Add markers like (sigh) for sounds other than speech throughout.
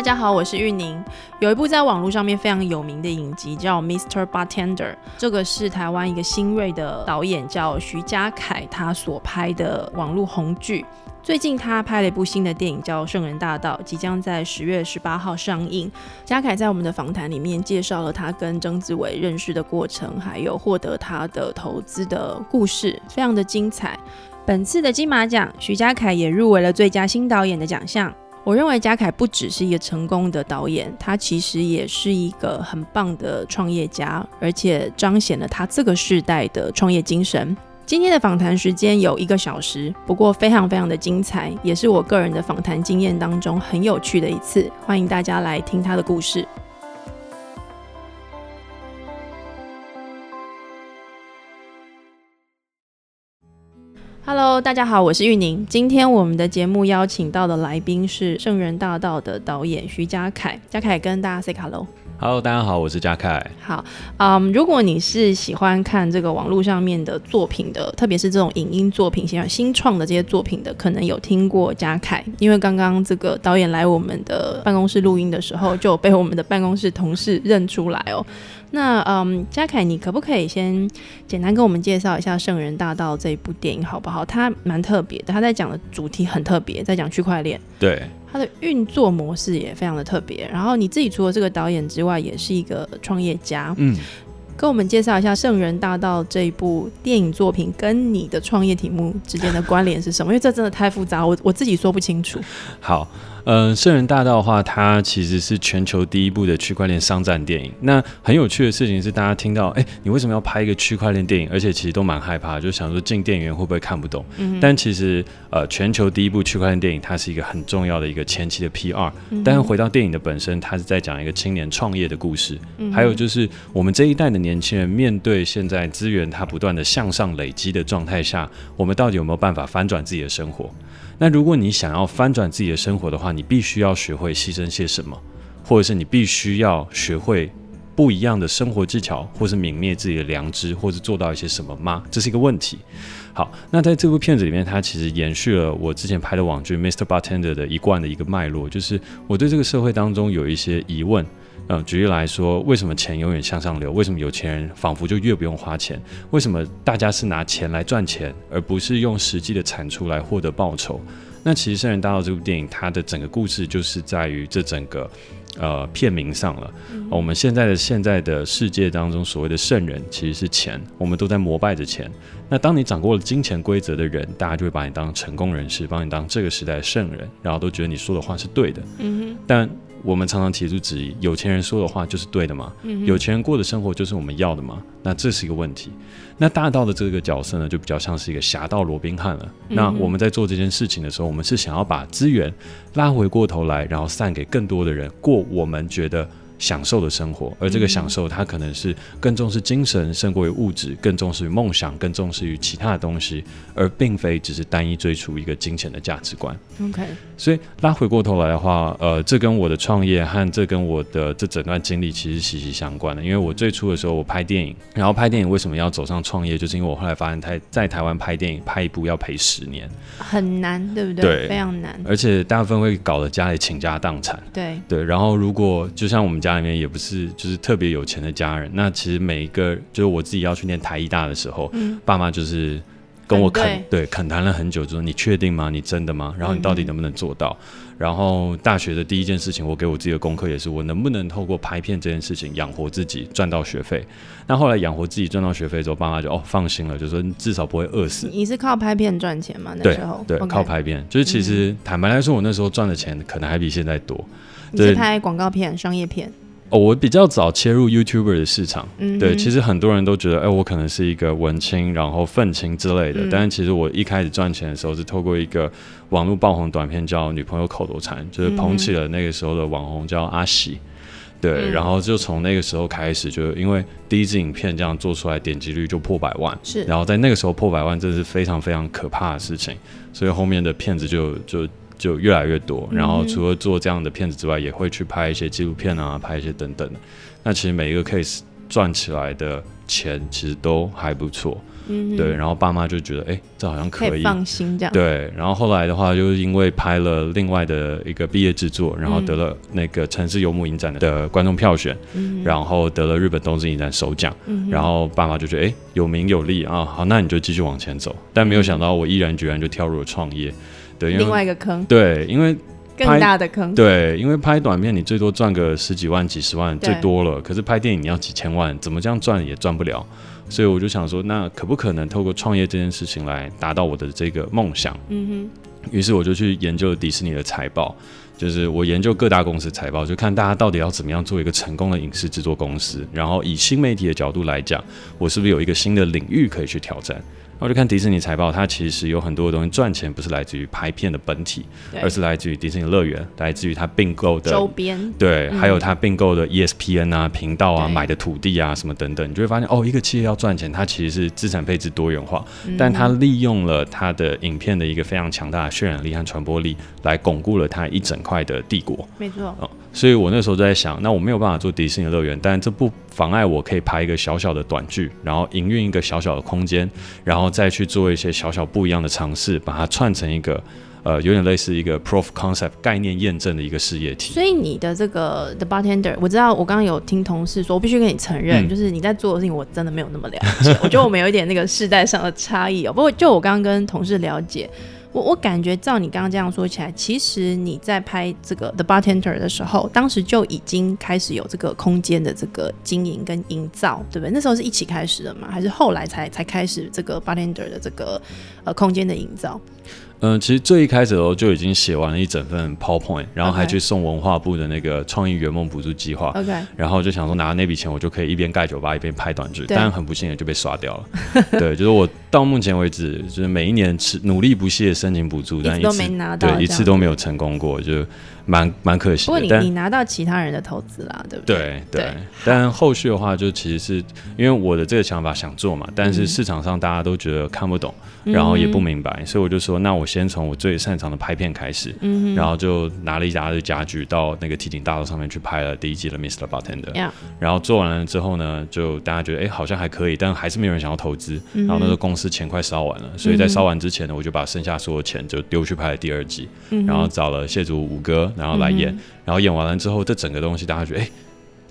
大家好，我是玉宁。有一部在网络上面非常有名的影集叫《Mr. Bartender》，这个是台湾一个新锐的导演叫徐家凯他所拍的网络红剧。最近他拍了一部新的电影叫《圣人大道》，即将在十月十八号上映。嘉凯在我们的访谈里面介绍了他跟曾志伟认识的过程，还有获得他的投资的故事，非常的精彩。本次的金马奖，徐家凯也入围了最佳新导演的奖项。我认为贾凯不只是一个成功的导演，他其实也是一个很棒的创业家，而且彰显了他这个时代的创业精神。今天的访谈时间有一个小时，不过非常非常的精彩，也是我个人的访谈经验当中很有趣的一次。欢迎大家来听他的故事。Hello，大家好，我是玉宁。今天我们的节目邀请到的来宾是《圣人大道》的导演徐家凯。家凯跟大家 say hello。Hello，大家好，我是嘉凯。好，嗯，如果你是喜欢看这个网络上面的作品的，特别是这种影音作品、喜欢新创的这些作品的，可能有听过嘉凯，因为刚刚这个导演来我们的办公室录音的时候，就被我们的办公室同事认出来哦。那嗯，嘉凯，你可不可以先简单跟我们介绍一下《圣人大道》这一部电影好不好？它蛮特别的，它在讲的主题很特别，在讲区块链。对，它的运作模式也非常的特别。然后你自己除了这个导演之外，也是一个创业家。嗯，跟我们介绍一下《圣人大道》这一部电影作品跟你的创业题目之间的关联是什么？因为这真的太复杂，我我自己说不清楚。好。嗯，圣人大道的话，它其实是全球第一部的区块链商战电影。那很有趣的事情是，大家听到，哎，你为什么要拍一个区块链电影？而且其实都蛮害怕，就想说进电影院会不会看不懂？嗯。但其实，呃，全球第一部区块链电影，它是一个很重要的一个前期的 PR。但是回到电影的本身，它是在讲一个青年创业的故事。嗯。还有就是我们这一代的年轻人，面对现在资源它不断的向上累积的状态下，我们到底有没有办法翻转自己的生活？那如果你想要翻转自己的生活的话，你必须要学会牺牲些什么，或者是你必须要学会不一样的生活技巧，或是泯灭自己的良知，或是做到一些什么吗？这是一个问题。好，那在这部片子里面，它其实延续了我之前拍的网剧《Mr. Bartender》的一贯的一个脉络，就是我对这个社会当中有一些疑问。嗯，举例来说，为什么钱永远向上流？为什么有钱人仿佛就越不用花钱？为什么大家是拿钱来赚钱，而不是用实际的产出来获得报酬？那其实《圣人大道》这部电影，它的整个故事就是在于这整个呃片名上了。我们现在的现在的世界当中，所谓的圣人其实是钱，我们都在膜拜着钱。那当你掌握了金钱规则的人，大家就会把你当成功人士，把你当这个时代的圣人，然后都觉得你说的话是对的。嗯哼，但。我们常常提出质疑：有钱人说的话就是对的吗？有钱人过的生活就是我们要的吗？那这是一个问题。那大道的这个角色呢，就比较像是一个侠盗罗宾汉了。那我们在做这件事情的时候，我们是想要把资源拉回过头来，然后散给更多的人过我们觉得。享受的生活，而这个享受，它可能是更重视精神胜过于物质，更重视于梦想，更重视于其他的东西，而并非只是单一追逐一个金钱的价值观。OK，所以拉回过头来的话，呃，这跟我的创业和这跟我的这整段经历其实息息相关的。因为我最初的时候我拍电影，然后拍电影为什么要走上创业，就是因为我后来发现台在台湾拍电影拍一部要赔十年，很难，对不对？对，非常难，而且大部分会搞得家里倾家荡产。对对，然后如果就像我们家。家里面也不是就是特别有钱的家人，那其实每一个就是我自己要去念台艺大的时候，爸妈就是跟我恳对恳谈了很久，就说你确定吗？你真的吗？然后你到底能不能做到？然后大学的第一件事情，我给我自己的功课也是，我能不能透过拍片这件事情养活自己，赚到学费？那后来养活自己赚到学费之后，爸妈就哦放心了，就说你至少不会饿死。你是靠拍片赚钱吗？那时候对，靠拍片，就是其实坦白来说，我那时候赚的钱可能还比现在多。你是拍广告片、商业片？哦，我比较早切入 YouTuber 的市场，对，其实很多人都觉得，哎，我可能是一个文青，然后愤青之类的。但是其实我一开始赚钱的时候是透过一个网络爆红短片叫《女朋友口头禅》，就是捧起了那个时候的网红叫阿喜，对，然后就从那个时候开始，就因为第一支影片这样做出来，点击率就破百万，是，然后在那个时候破百万，这是非常非常可怕的事情，所以后面的片子就就。就越来越多，然后除了做这样的片子之外，也会去拍一些纪录片啊，拍一些等等的。那其实每一个 case 赚起来的钱其实都还不错。对，然后爸妈就觉得，哎、这好像可以。可以放心这样。对，然后后来的话，就是因为拍了另外的一个毕业制作，然后得了那个城市游牧影展的观众票选，嗯，然后得了日本东京影展首奖，然后爸妈就觉得，哎、有名有利啊，好，那你就继续往前走。但没有想到，我毅然决然就跳入了创业。对，因另外一个坑，对，因为更大的坑。对，因为拍短片你最多赚个十几万、几十万最多了，可是拍电影你要几千万，怎么这样赚也赚不了。所以我就想说，那可不可能透过创业这件事情来达到我的这个梦想？嗯哼于是我就去研究迪士尼的财报，就是我研究各大公司财报，就看大家到底要怎么样做一个成功的影视制作公司，然后以新媒体的角度来讲，我是不是有一个新的领域可以去挑战？然后就看迪士尼财报，它其实有很多的东西赚钱不是来自于拍片的本体，而是来自于迪士尼乐园，来自于它并购，的周边。对，嗯还有它并购的 E ESPN 啊、频道啊、对买的土地啊什么等等，你就会发现哦，一个企业要赚钱，它其实是资产配置多元化，嗯但它利用了它的影片的一个非常强大的渲染力和传播力，来巩固了它一整块的帝国。没错，哦，所以我那时候就在想，那我没有办法做迪士尼乐园，但这不妨碍我可以拍一个小小的短剧，然后营运一个小小的空间，然后再去做一些小小不一样的尝试，把它串成一个呃有点类似一个 proof concept 概念验证的一个事业体。所以你的这个 The Bartender，我知道我刚刚有听同事说，我必须跟你承认，嗯就是你在做的事情，我真的没有那么了解。我觉得我们有一点那个世代上的差异哦。不过就我刚刚跟同事了解。我我感觉照你刚刚这样说起来，其实你在拍这个 The Bartender 的时候，当时就已经开始有这个空间的这个经营跟营造，对不对？那时候是一起开始的吗？还是后来才才开始这个 Bartender 的这个呃空间的营造？嗯、其实最一开始的时候就已经写完了一整份 PowerPoint，然后还去送文化部的那个创意圆梦补助计划。OK，然后就想说拿那笔钱，我就可以一边盖酒吧一边拍短剧，对但很不幸的就被刷掉了。对，就是我到目前为止，就是每一年持努力不懈地申请补助，但一次都没拿到，对一次都没有成功过，就蛮蛮可惜的。不过你但你拿到其他人的投资啦，对不对？对对对，但后续的话，就其实是因为我的这个想法想做嘛，但是嗯市场上大家都觉得看不懂，嗯然后也不明白，所以我就说，那我先从我最擅长的拍片开始，嗯，然后就拿了一大堆家具到那个提景大楼上面去拍了第一季的 Mr. Bartender。然后做完了之后呢，就大家觉得哎好像还可以，但还是没有人想要投资。嗯然后那时候公司钱快烧完了，所以在烧完之前呢，我就把剩下所有钱就丢去拍了第二季，嗯然后找了谢祖武哥，然后来演，嗯然后演完了之后，这整个东西大家觉得哎。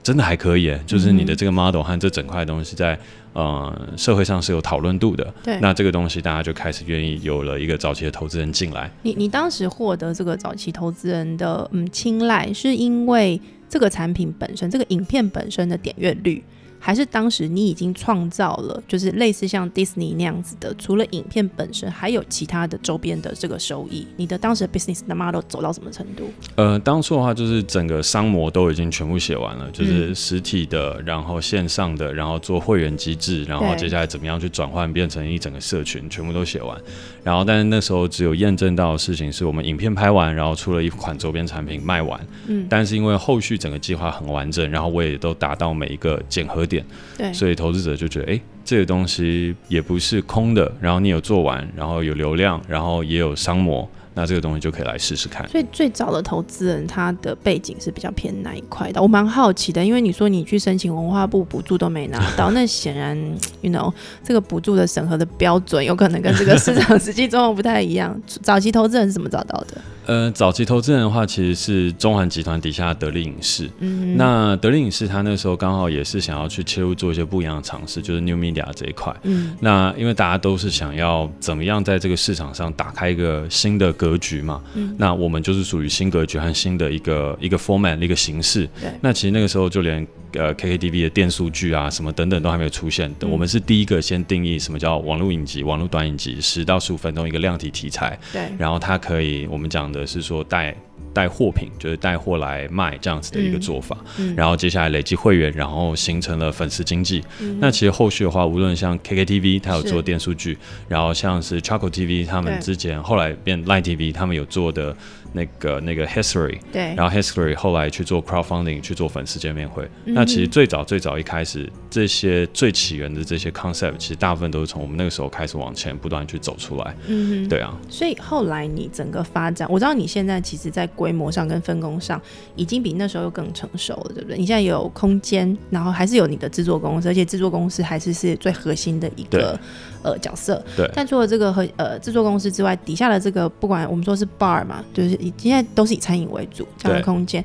真的还可以，就是你的这个 model 和这整块东西在呃社会上是有讨论度的，对，那这个东西大家就开始愿意有了一个早期的投资人进来。你你当时获得这个早期投资人的嗯青睐，是因为这个产品本身，这个影片本身的点阅率，还是当时你已经创造了就是类似像 Disney 那样子的，除了影片本身，还有其他的周边的这个收益？你的当时的 business 的 model 走到什么程度？呃，当初的话就是整个商模都已经全部写完了，嗯就是实体的，然后线上的，然后做会员机制，然后接下来怎么样去转换变成一整个社群，全部都写完。然后，但是那时候只有验证到的事情是我们影片拍完，然后出了一款周边产品卖完。嗯，但是因为后续整个计划很完整，然后我也都达到每一个检核点，对，所以投资者就觉得，哎、这个东西也不是空的，然后你有做完，然后有流量，然后也有商模，那这个东西就可以来试试看。所以最早的投资人他的背景是比较偏哪一块的？我蛮好奇的，因为你说你去申请文化部补助都没拿到，那显然，(laughs) you know，这个补助的审核的标准有可能跟这个市场实际状况不太一样。早期投资人是怎么找到的？呃，早期投资人的话，其实是中环集团底下的得力影视。嗯，那得力影视他那时候刚好也是想要去切入做一些不一样的尝试，就是 New Media 这一块。嗯那因为大家都是想要怎么样在这个市场上打开一个新的格局嘛，嗯那我们就是属于新格局和新的一个一个 format 一个形式。对那其实那个时候就连呃 KKTV 的电数据啊什么等等都还没有出现，嗯。我们是第一个先定义什么叫网络影集、网络短影集，十到十五分钟一个量体题材，对，然后它可以我们讲的是说带带货品，就是带货来卖这样子的一个做法。嗯然后接下来累积会员，然后形成了粉丝经济。嗯。那其实后续的话，无论像 KKTV 它有做电数据，然后像是 Charco TV 他们之前后来变 Line TV 他们有做的那个那个 History，对，然后 History 后来去做 crowdfunding 去做粉丝见面会。嗯。那其实最早最早一开始，这些最起源的这些 concept，其实大部分都是从我们那个时候开始往前不断去走出来。嗯哼，对啊，所以后来你整个发展，我知道你现在其实在规模上跟分工上已经比那时候又更成熟了，对不对？你现在有空间，然后还是有你的制作公司，而且制作公司还是是最核心的一个呃角色。对但除了这个和呃制作公司之外，底下的这个不管我们说是 bar 嘛，就是以现在都是以餐饮为主这样的空间，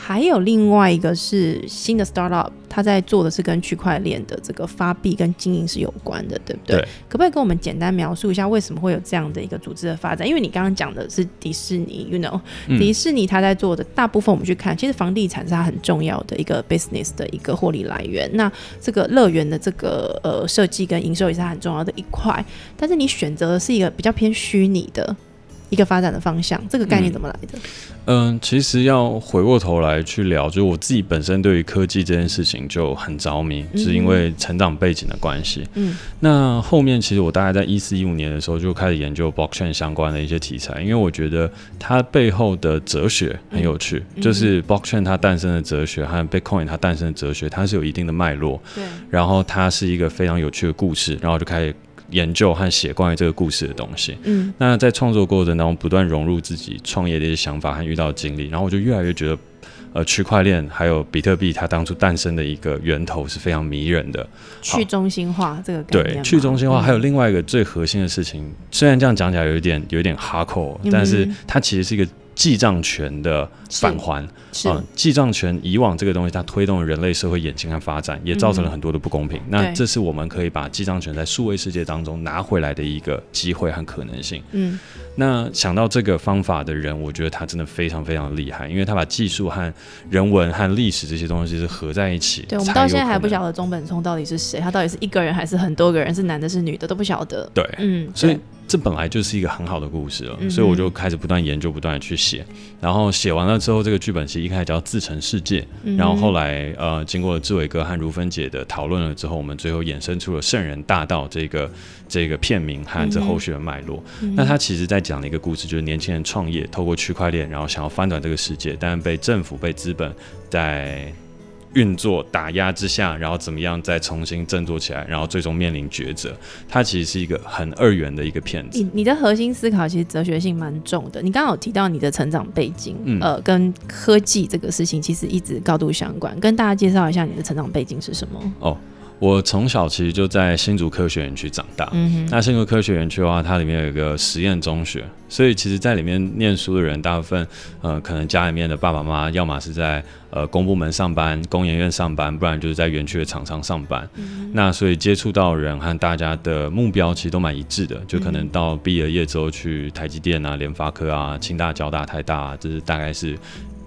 还有另外一个是新的 startup，它在做的是跟区块链的这个发币跟经营是有关的，对不对？对可不可以跟我们简单描述一下为什么会有这样的一个组织的发展？因为你刚刚讲的是迪士尼，you know，、嗯迪士尼它在做的大部分我们去看，其实房地产是它很重要的一个 business 的一个获利来源。那这个乐园的这个呃设计跟营收也是它很重要的一块，但是你选择的是一个比较偏虚拟的。一个发展的方向，这个概念嗯。怎么来的？嗯，其实要回过头来去聊，就是我自己本身对于科技这件事情就很着迷，嗯。是因为成长背景的关系。嗯。那后面其实我大概在一四一五年的时候就开始研究 blockchain 相关的一些题材，因为我觉得它背后的哲学很有趣，嗯。就是 blockchain 它诞生的哲学和 Bitcoin 它诞生的哲学，它是有一定的脉络，对，然后它是一个非常有趣的故事，然后就开始研究和写关于这个故事的东西。嗯。那在创作过程当中，不断融入自己创业的一些想法和遇到的经历，然后我就越来越觉得，呃，区块链还有比特币，它当初诞生的一个源头是非常迷人的。去中心化这个概念对，去中心化嗯。还有另外一个最核心的事情，虽然这样讲起来有一点有一点 hardcore，、嗯但是它其实是一个记账权的返还。是啊，记账权以往这个东西，它推动了人类社会演进和发展，也造成了很多的不公平。那这是我们可以把记账权在数位世界当中拿回来的一个机会和可能性。嗯那想到这个方法的人，我觉得他真的非常非常厉害，因为他把技术和人文和历史这些东西是合在一起。对，我们到现在还不晓得中本聪到底是谁，他到底是一个人还是很多个人，是男的是女的都不晓得。对，嗯，所以对这本来就是一个很好的故事了，嗯所以我就开始不断研究，不断的去写。然后写完了之后，这个剧本其实一开始叫《自成世界》，嗯然后后来呃，经过了志伟哥和如芬姐的讨论了之后，我们最后衍生出了《圣人大道》这个这个片名和这后续的脉络。嗯那他其实在讲的一个故事，就是年轻人创业，透过区块链，然后想要翻转这个世界，但是被政府、被资本在运作打压之下，然后怎么样再重新振作起来，然后最终面临抉择。它其实是一个很二元的一个片子。你你的核心思考其实哲学性蛮重的。你刚刚有提到你的成长背景，嗯呃，跟科技这个事情其实一直高度相关。跟大家介绍一下你的成长背景是什么？我从小其实就在新竹科学园区长大。嗯哼，那新竹科学园区的话，它里面有一个实验中学，所以其实在里面念书的人，大部分呃，可能家里面的爸爸妈妈，要么是在呃公部门上班、工研院上班，不然就是在园区的厂商上班。那所以接触到人和大家的目标其实都蛮一致的，就可能到毕了业之后去台积电啊、联发科啊、清大、交大、台大、啊，这是大概是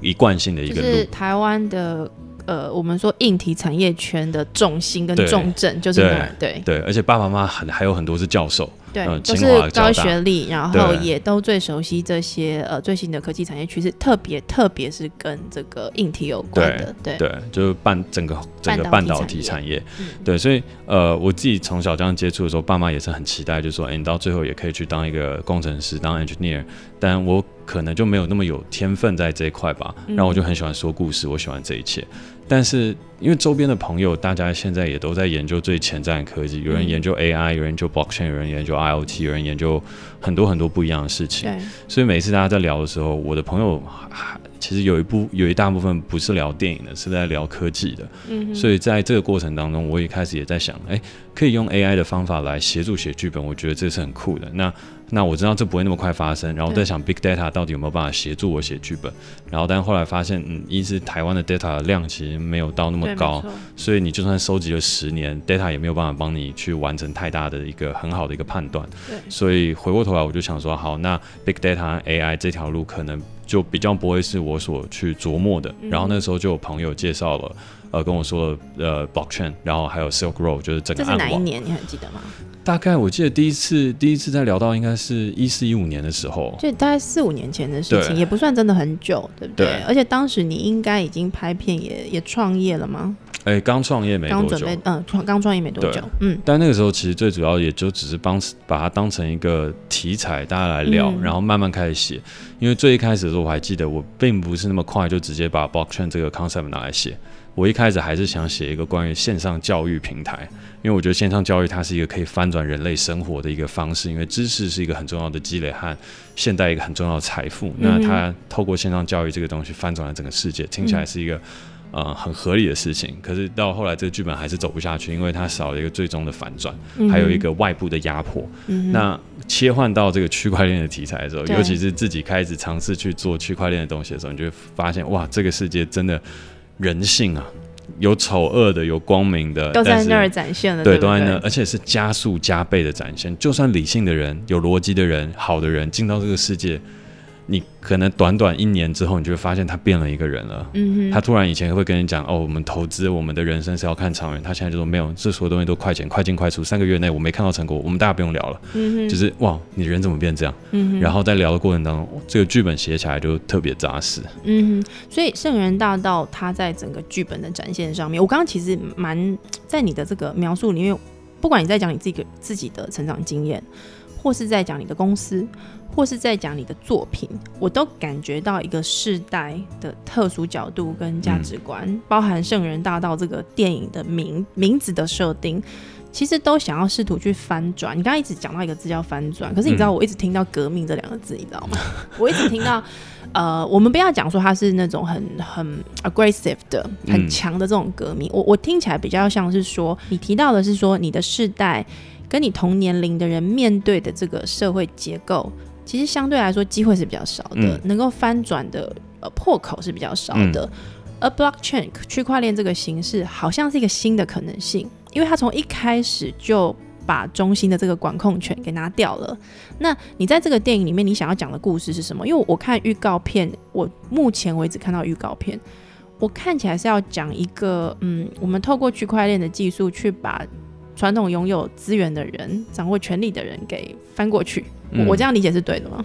一贯性的一个路。就是台湾的呃，我们说硬体产业圈的重心跟重镇就是那儿，对。对，而且爸爸妈妈很还有很多是教授，对，嗯都是高学历，然后也都最熟悉这些呃最新的科技产业趋势，特别特别是跟这个硬体有关的，对对，就是半整个整个半半导导体产业，嗯。对，所以呃，我自己从小这样接触的时候，爸妈也是很期待，就说，哎、你到最后也可以去当一个工程师，当 engineer，但我可能就没有那么有天分在这一块吧，嗯。然后我就很喜欢说故事，我喜欢这一切，但是因为周边的朋友，大家现在也都在研究最前瞻的科技，有人嗯研究 AI，有人研究 blockchain，有人研究 IoT，有人研究很多很多不一样的事情，所以每次大家在聊的时候，我的朋友还其实有一部有一大部分不是聊电影的，是在聊科技的。嗯，所以在这个过程当中，我也开始也在想，哎、可以用 AI 的方法来协助写剧本，我觉得这是很酷的。那那我知道这不会那么快发生，然后我在想 Big Data 到底有没有办法协助我写剧本，然后但后来发现，嗯，一是台湾的 data 的量其实没有到那么高，，所以你就算收集了十年，data 也没有办法帮你去完成太大的一个很好的一个判断。对，所以回过头来，我就想说，好，那 big data AI 这条路可能就比较不会是我所去琢磨的。嗯然后那时候就有朋友介绍了，呃，跟我说，呃，blockchain，然后还有 Silk Road，就是整个这是。哪一年？你还记得吗？大概我记得第一次第一次在聊到应该是一四一五年的时候，就大概四五年前的事情，也不算真的很久，对不对？对而且当时你应该已经拍片也也创业了吗？哎，刚创业没多久，嗯，创刚创业没多久，嗯。但那个时候其实最主要也就只是帮把它当成一个题材，大家来聊，然后慢慢开始写。因为最一开始的时候，我还记得我并不是那么快就直接把 blockchain 这个 concept 拿来写。我一开始还是想写一个关于线上教育平台，因为我觉得线上教育它是一个可以翻转人类生活的一个方式，因为知识是一个很重要的积累和现代一个很重要的财富。那它透过线上教育这个东西翻转了整个世界，听起来是一个呃很合理的事情。可是到后来这个剧本还是走不下去，因为它少了一个最终的反转，还有一个外部的压迫。那切换到这个区块链的题材的时候，尤其是自己开始尝试去做区块链的东西的时候，你就会发现哇，这个世界真的。人性啊，有丑恶的，有光明的，都在那儿展现了。对，都在那，而且是加速加倍的展现。就算理性的人、有逻辑的人、好的人进到这个世界。你可能短短一年之后，你就会发现他变了一个人了。嗯哼，他突然以前会跟你讲哦，我们投资，我们的人生是要看长远。他现在就说没有，这所有东西都快钱、快进快出，三个月内我没看到成果，我们大家不用聊了。嗯哼，就是哇，你人怎么变这样？嗯哼，然后在聊的过程当中，这个剧本写起来就特别扎实。嗯哼，所以圣人大道他在整个剧本的展现上面，我刚刚其实蛮在你的这个描述里面，不管你在讲你自己自己的成长经验，或是在讲你的公司。或是在讲你的作品，我都感觉到一个世代的特殊角度跟价值观，包含《圣人大道》这个电影的名名字的设定，其实都想要试图去翻转。你刚刚一直讲到一个字叫翻转，可是你知道我一直听到革命这两个字，你知道吗？(laughs) 我一直听到，呃，我们不要讲说它是那种很很 aggressive 的、很强的这种革命，我我听起来比较像是说，你提到的是说你的世代跟你同年龄的人面对的这个社会结构。其实相对来说，机会是比较少的，能够翻转的呃破口是比较少的。而 blockchain 区块链这个形式，好像是一个新的可能性，因为它从一开始就把中心的这个管控权给拿掉了。那你在这个电影里面，你想要讲的故事是什么？因为我看预告片，我目前为止看到预告片，我看起来是要讲一个，嗯，我们透过区块链的技术去把传统拥有资源的人、掌握权力的人给翻过去。我这样理解是对的吗？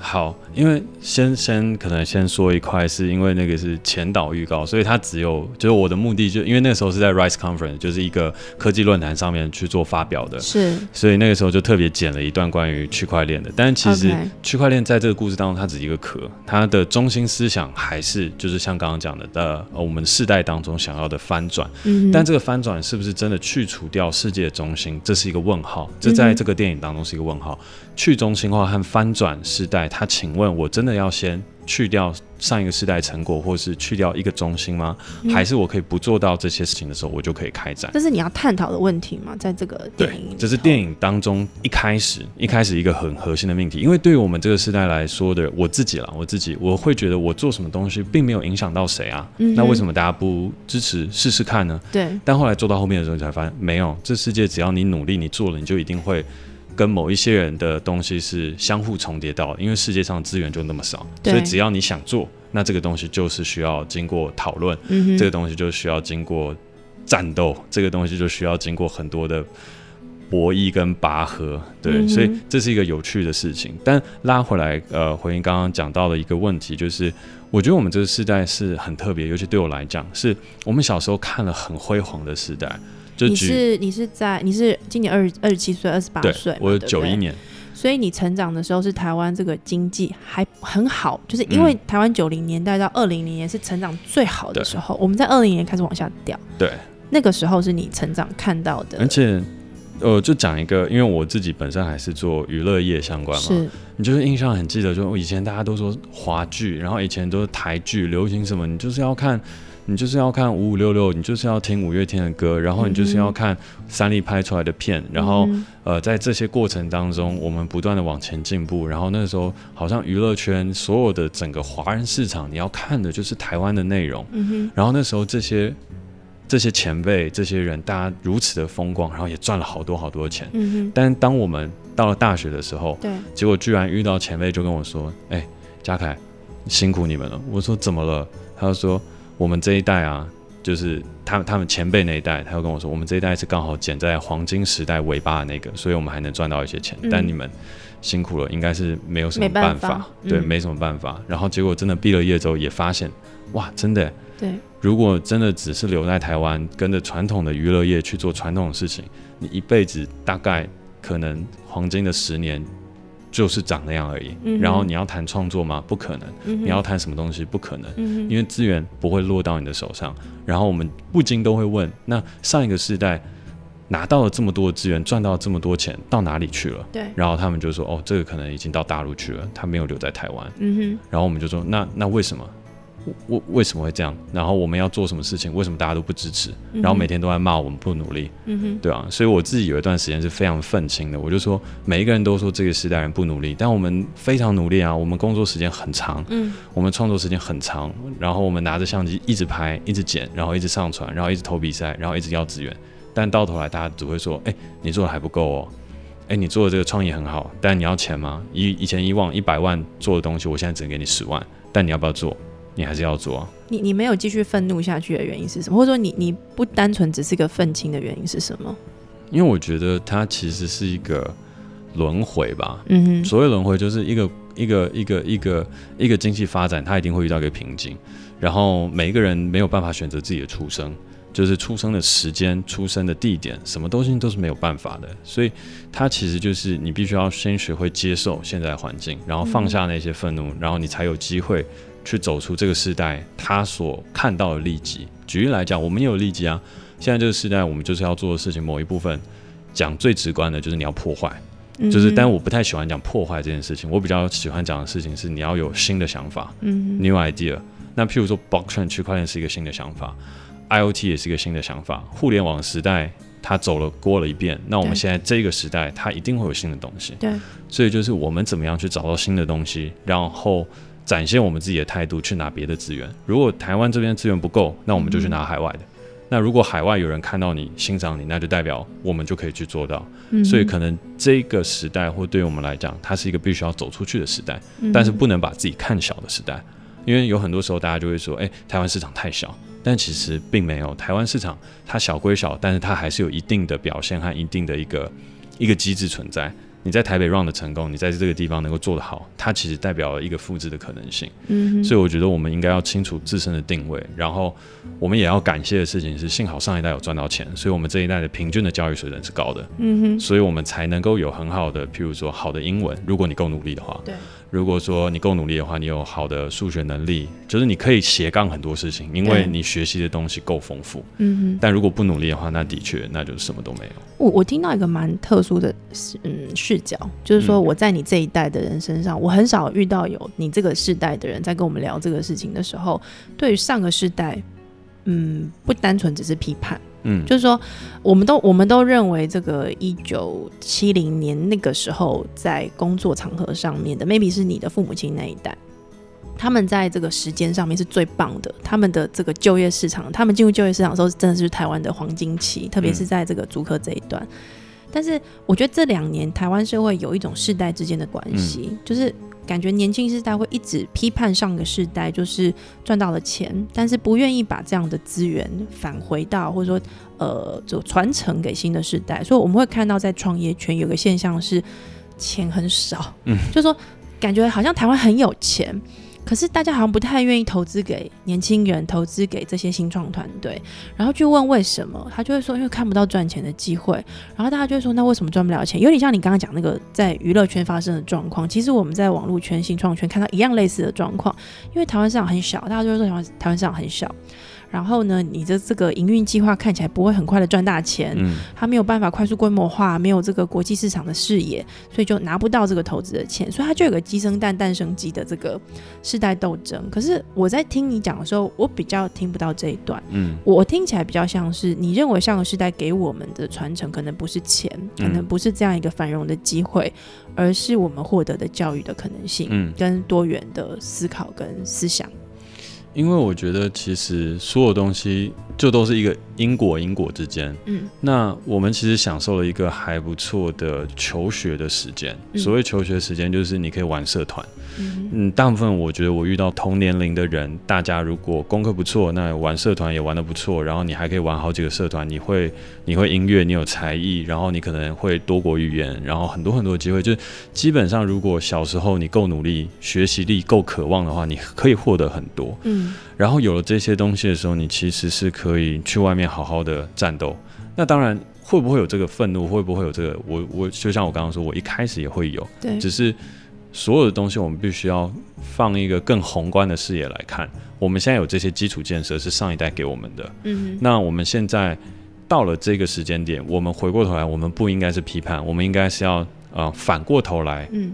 好，因为先先可能先说一块，是因为那个是前导预告，所以它只有就是我的目的，就因为那个时候是在 Rise Conference，就是一个科技论坛上面去做发表的，是，所以那个时候就特别剪了一段关于区块链的。但其实区块链在这个故事当中，它只是一个壳，它的中心思想还是就是像刚刚讲的的呃，我们世代当中想要的翻转。嗯，但这个翻转是不是真的去除掉世界中心，这是一个问号。这在这个电影当中是一个问号。去中心化和翻转世代，他请问我真的要先去掉上一个世代成果，或是去掉一个中心吗？还是我可以不做到这些事情的时候，我就可以开展？这是你要探讨的问题吗？在这个电影，这是电影当中一开始一开始一个很核心的命题。因为对于我们这个时代来说的，我自己啦，我自己我会觉得我做什么东西并没有影响到谁啊？那为什么大家不支持试试看呢？对。但后来做到后面的时候，你才发现没有，这世界只要你努力，你做了，你就一定会。跟某一些人的东西是相互重叠到，因为世界上资源就那么少，所以只要你想做，那这个东西就是需要经过讨论，这个东西就需要经过战斗，这个东西就需要经过很多的博弈跟拔河，对，所以这是一个有趣的事情。但拉回来，呃，回应刚刚讲到的一个问题，就是我觉得我们这个时代是很特别，尤其对我来讲，是我们小时候看了很辉煌的时代。你是你是在你是今年二二十七岁二十八岁，我九一年，所以你成长的时候是台湾这个经济还很好，就是因为台湾九零年代到二零年是成长最好的时候，我们在二零年开始往下掉，对，那个时候是你成长看到的，而且呃，就讲一个，因为我自己本身还是做娱乐业相关嘛，你就是印象很记得，就以前大家都说华剧，然后以前都是台剧，流行什么，你就是要看。你就是要看五五六六，你就是要听五月天的歌，然后你就是要看三立拍出来的片，然后呃，在这些过程当中，我们不断的往前进步。然后那时候，好像娱乐圈所有的整个华人市场，你要看的就是台湾的内容。然后那时候这些这些前辈、这些人，大家如此的风光，然后也赚了好多好多钱。但当我们到了大学的时候，对，结果居然遇到前辈就跟我说：“哎，嘉凯，辛苦你们了。”我说：“怎么了？”他就说。我们这一代啊，就是他他们前辈那一代，他又跟我说，我们这一代是刚好捡在黄金时代尾巴的那个，所以我们还能赚到一些钱。但你们辛苦了，应该是没有什么办法，对，没什么办法。然后结果真的毕了业之后，也发现，哇，真的，对，如果真的只是留在台湾，跟着传统的娱乐业去做传统的事情，你一辈子大概可能黄金的十年。就是长那样而已。然后你要谈创作吗？不可能。你要谈什么东西？不可能。因为资源不会落到你的手上。然后我们不禁都会问：那上一个世代拿到了这么多资源，赚到这么多钱，到哪里去了？对。然后他们就说：哦，这个可能已经到大陆去了，他没有留在台湾。嗯哼。然后我们就说：那那为什么？为为什么会这样？然后我们要做什么事情？为什么大家都不支持？然后每天都在骂我们不努力，嗯对啊，所以我自己有一段时间是非常愤青的。我就说，每一个人都说这个时代人不努力，但我们非常努力啊！我们工作时间很长，嗯，我们创作时间很长，然后我们拿着相机一直拍，一直剪，然后一直上传，然后一直投比赛，然后一直要资源。但到头来，大家只会说：“哎，你做的还不够哦，哎，你做的这个创意很好，但你要钱吗？以以前以往一百万做的东西，我现在只能给你十万，但你要不要做？”你还是要做。你你没有继续愤怒下去的原因是什么？或者说你你不单纯只是个愤青的原因是什么？因为我觉得它其实是一个轮回吧。嗯哼。所谓轮回，就是一个一个一个一个一个经济发展，它一定会遇到一个瓶颈。然后每一个人没有办法选择自己的出生，就是出生的时间、出生的地点，什么东西都是没有办法的。所以它其实就是你必须要先学会接受现在的环境，然后放下那些愤怒，然后你才有机会。去走出这个时代，他所看到的利己。举例来讲，我们也有利己啊。现在这个时代，我们就是要做的事情，某一部分讲最直观的，就是你要破坏。就是，但我不太喜欢讲破坏这件事情。我比较喜欢讲的事情是，你要有新的想法嗯，new idea。那譬如说，blockchain 区块链是一个新的想法，IOT 也是一个新的想法。互联网时代他走了过了一遍，那我们现在这个时代，他一定会有新的东西。对，所以就是我们怎么样去找到新的东西，然后。展现我们自己的态度，去拿别的资源。如果台湾这边资源不够，那我们就去拿海外的。那如果海外有人看到你、欣赏你，那就代表我们就可以去做到。所以可能这个时代，或对于我们来讲，它是一个必须要走出去的时代，但是不能把自己看小的时代。因为有很多时候，大家就会说：“哎，台湾市场太小。”但其实并没有，台湾市场它小归小，但是它还是有一定的表现和一定的一个一个机制存在。你在台北 run 的成功，你在这个地方能够做得好，它其实代表了一个复制的可能性。嗯，所以我觉得我们应该要清楚自身的定位，然后我们也要感谢的事情是，幸好上一代有赚到钱，所以我们这一代的平均的教育水准是高的。嗯哼，所以我们才能够有很好的，譬如说好的英文，如果你够努力的话。对。如果说你够努力的话，你有好的数学能力，就是你可以斜杠很多事情，因为你学习的东西够丰富。嗯哼。但如果不努力的话，那的确那就什么都没有。我我听到一个蛮特殊的嗯视角，就是说我在你这一代的人身上，我很少遇到有你这个世代的人在跟我们聊这个事情的时候，对于上个世代，嗯，不单纯只是批判。嗯，就是说，我们都我们都认为这个一九七零年那个时候在工作场合上面的，maybe 是你的父母亲那一代，他们在这个时间上面是最棒的。他们的这个就业市场，他们进入就业市场的时候，真的是台湾的黄金期，特别是在这个租客这一段。但是，我觉得这两年台湾社会有一种世代之间的关系，就是。感觉年轻世代会一直批判上个世代，就是赚到了钱，但是不愿意把这样的资源返回到或者说呃，就传承给新的世代。所以我们会看到在创业圈有个现象是钱很少，嗯，就说感觉好像台湾很有钱。可是大家好像不太愿意投资给年轻人，投资给这些新创团队，然后去问为什么，他就会说因为看不到赚钱的机会，然后大家就会说那为什么赚不了钱？有点像你刚刚讲那个在娱乐圈发生的状况，其实我们在网络圈、新创圈看到一样类似的状况，因为台湾市场很小，大家就会说台湾台湾市场很小。然后呢，你的这个营运计划看起来不会很快的赚大钱，嗯，它没有办法快速规模化，没有这个国际市场的视野，所以就拿不到这个投资的钱，所以它就有个鸡生蛋蛋生鸡的这个世代斗争。可是我在听你讲的时候，我比较听不到这一段，嗯，我听起来比较像是你认为上个世代给我们的传承可能不是钱，可能不是这样一个繁荣的机会，而是我们获得的教育的可能性，嗯，跟多元的思考跟思想。因为我觉得，其实所有东西就都是一个因果因果之间。嗯那我们其实享受了一个还不错的求学的时间。嗯所谓求学时间，就是你可以玩社团。嗯嗯，大部分我觉得我遇到同年龄的人，大家如果功课不错，那玩社团也玩得不错，然后你还可以玩好几个社团，你会你会音乐，你有才艺，然后你可能会多国语言，然后很多很多机会，就是基本上如果小时候你够努力，学习力够渴望的话，你可以获得很多。嗯然后有了这些东西的时候，你其实是可以去外面好好的战斗。那当然，会不会有这个愤怒？会不会有这个？我我就像我刚刚说，我一开始也会有，对，只是所有的东西我们必须要放一个更宏观的视野来看。我们现在有这些基础建设是上一代给我们的，嗯那我们现在到了这个时间点，我们回过头来，我们不应该是批判，我们应该是要呃反过头来嗯。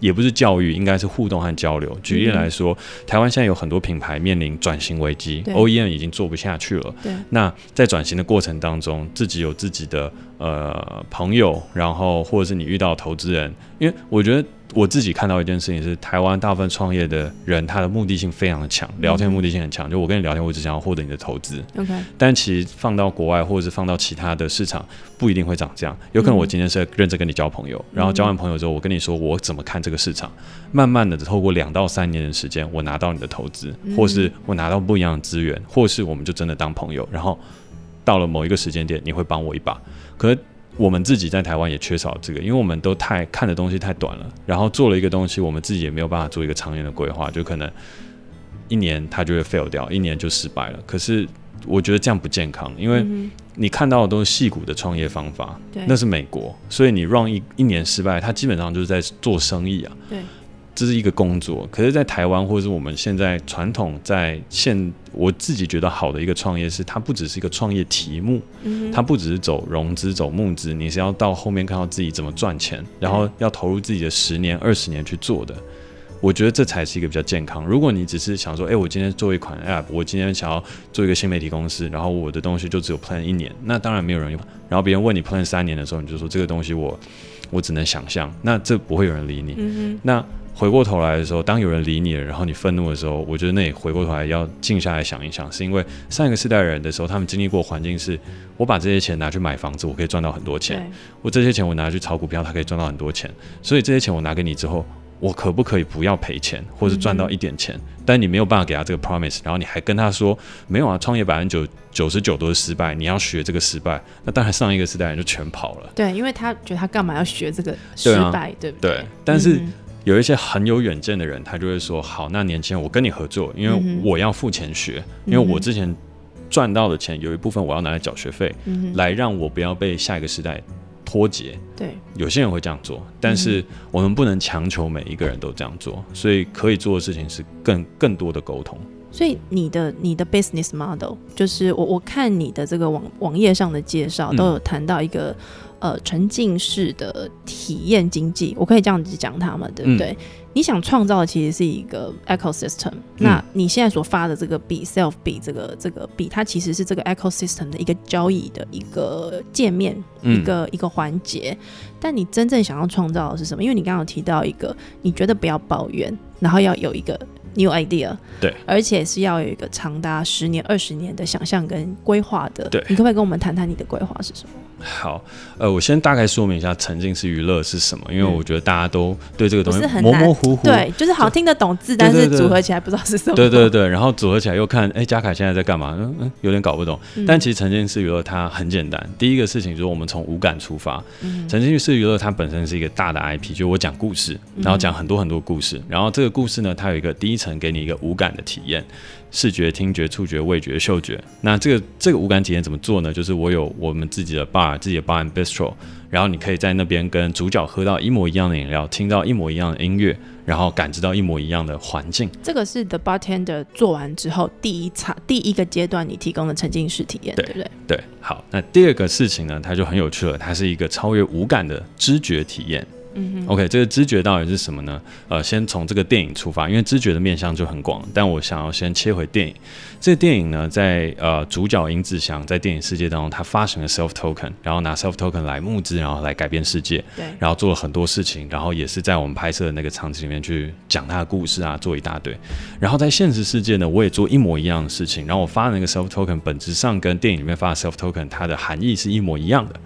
也不是教育，应该是互动和交流。举例来说，台湾现在有很多品牌面临转型危机，OEM 已经做不下去了。对，那在转型的过程当中，自己有自己的呃朋友，然后或者是你遇到投资人，因为我觉得我自己看到一件事情是，台湾大部分创业的人，他的目的性非常的强，聊天目的性很强。就我跟你聊天，我只想要获得你的投资，OK，但其实放到国外或者是放到其他的市场，不一定会长这样。有可能我今天是认真跟你交朋友，然后交完朋友之后，我跟你说我怎么看这个市场，慢慢的透过两到三年的时间，我拿到你的投资，或是我拿到不一样的资源，或是我们就真的当朋友，然后到了某一个时间点，你会帮我一把。可是我们自己在台湾也缺少这个，因为我们都太看的东西太短了，然后做了一个东西，我们自己也没有办法做一个长远的规划，就可能一年它就会 fail 掉，一年就失败了。可是我觉得这样不健康，因为嗯你看到的都是戏骨的创业方法，对那是美国，所以你让一一年失败，它基本上就是在做生意啊。对，这是一个工作。可是，在台湾或者是我们现在传统在现，我自己觉得好的一个创业是，它不只是一个创业题目，嗯它不只是走融资、走募资，你是要到后面看到自己怎么赚钱，然后要投入自己的十年、二十年去做的。我觉得这才是一个比较健康。如果你只是想说，哎、我今天做一款 App，我今天想要做一个新媒体公司，然后我的东西就只有 Plan 一年，那当然没有人用。然后别人问你 Plan 三年的时候，你就说这个东西我我只能想象，那这不会有人理你。嗯那回过头来的时候，当有人理你了，然后你愤怒的时候，我觉得那你回过头来要静下来想一想，是因为上一个世代人的时候，他们经历过环境是，我把这些钱拿去买房子，我可以赚到很多，钱；我这些钱我拿去炒股票，它可以赚到很多钱。所以这些钱我拿给你之后，我可不可以不要赔钱，或是赚到一点钱？但你没有办法给他这个 promise，然后你还跟他说没有啊，创业百分之九九十九都是失败，你要学这个失败，那当然上一个世代人就全跑了。对，因为他觉得他干嘛要学这个失对啊败，对不对，但是嗯有一些很有远见的人，他就会说：好，那年轻人，我跟你合作，因为我要付钱学，因为我之前赚到的钱有一部分我要拿来缴学费，嗯来让我不要被下一个时代脱节。对，有些人会这样做，但是我们不能强求每一个人都这样做，所以可以做的事情是更更多的沟通。所以你的你的 business model 就是我我看你的这个网网页上的介绍嗯。都有谈到一个、呃沉浸式的体验经济，我可以这样子讲他嘛，对不对？你想创造的其实是一个 ecosystem，、那你现在所发的这个币 self 币这个这个币，它其实是这个 ecosystem 的一个交易的一个界面，一嗯，个一个环节。但你真正想要创造的是什么？因为你刚刚有提到一个，你觉得不要抱怨，然后要有一个 new idea，对，而且是要有一个长达十年、二十年的想象跟规划的。对你可不可以跟我们谈谈你的规划是什么？好，呃，我先大概说明一下沉浸式娱乐是什么，因为嗯我觉得大家都对这个东西很模模糊糊，对，就是好听得懂字，但是组合起来不知道是什么。对对对，然后组合起来又看，哎，嘉凯现在在干嘛？嗯嗯，有点搞不懂。嗯但其实沉浸式娱乐它很简单，第一个事情就是我们从五感出发。嗯沉浸式娱乐它本身是一个大的 IP，就是我讲故事，然后讲很多很多故事，然后这个故事呢，它有一个第一层给你一个五感的体验，视觉、听觉、触觉、味觉、嗅觉。那这个这个无感体验怎么做呢？就是我有我们自己的 bar，自己的 bar and bistro，然后你可以在那边跟主角喝到一模一样的饮料，听到一模一样的音乐，然后感知到一模一样的环境。这个是 The Bartender 做完之后第一场第一个阶段你提供的沉浸式体验，对对不对？对，好，那第二个事情呢，它就很有趣了，它是一个超越五感的知觉体验。嗯 OK，这个知觉到底是什么呢？呃，先从这个电影出发，因为知觉的面向就很广，但我想要先切回电影。这个电影呢，在呃主角殷志祥在电影世界当中，他发行了 self token，然后拿 self token 来募资，然后来改变世界，对，然后做了很多事情，然后也是在我们拍摄的那个场景里面去讲他的故事啊，做一大堆。然后在现实世界呢，我也做一模一样的事情，然后我发的那个 self token 本质上跟电影里面发的 self token 它的含义是一模一样的。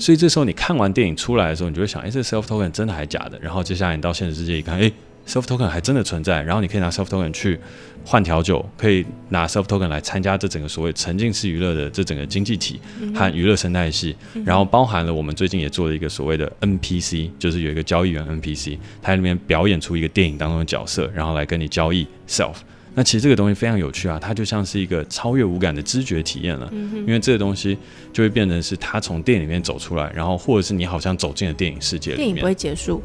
所以这时候你看完电影出来的时候，你就会想，哎，这 self token 真的还假的？然后接下来你到现实世界一看，哎，self token 还真的存在，然后你可以拿 self token 去换调酒，可以拿 self token 来参加这整个所谓沉浸式娱乐的这整个经济体和娱乐生态系，然后包含了我们最近也做了一个所谓的 NPC，就是有一个交易员 NPC，他在那边表演出一个电影当中的角色，然后来跟你交易 self。那其实这个东西非常有趣啊，它就像是一个超越无感的知觉体验了，因为这个东西就会变成是他从电影里面走出来，然后或者是你好像走进了电影世界里面。电影不会结束，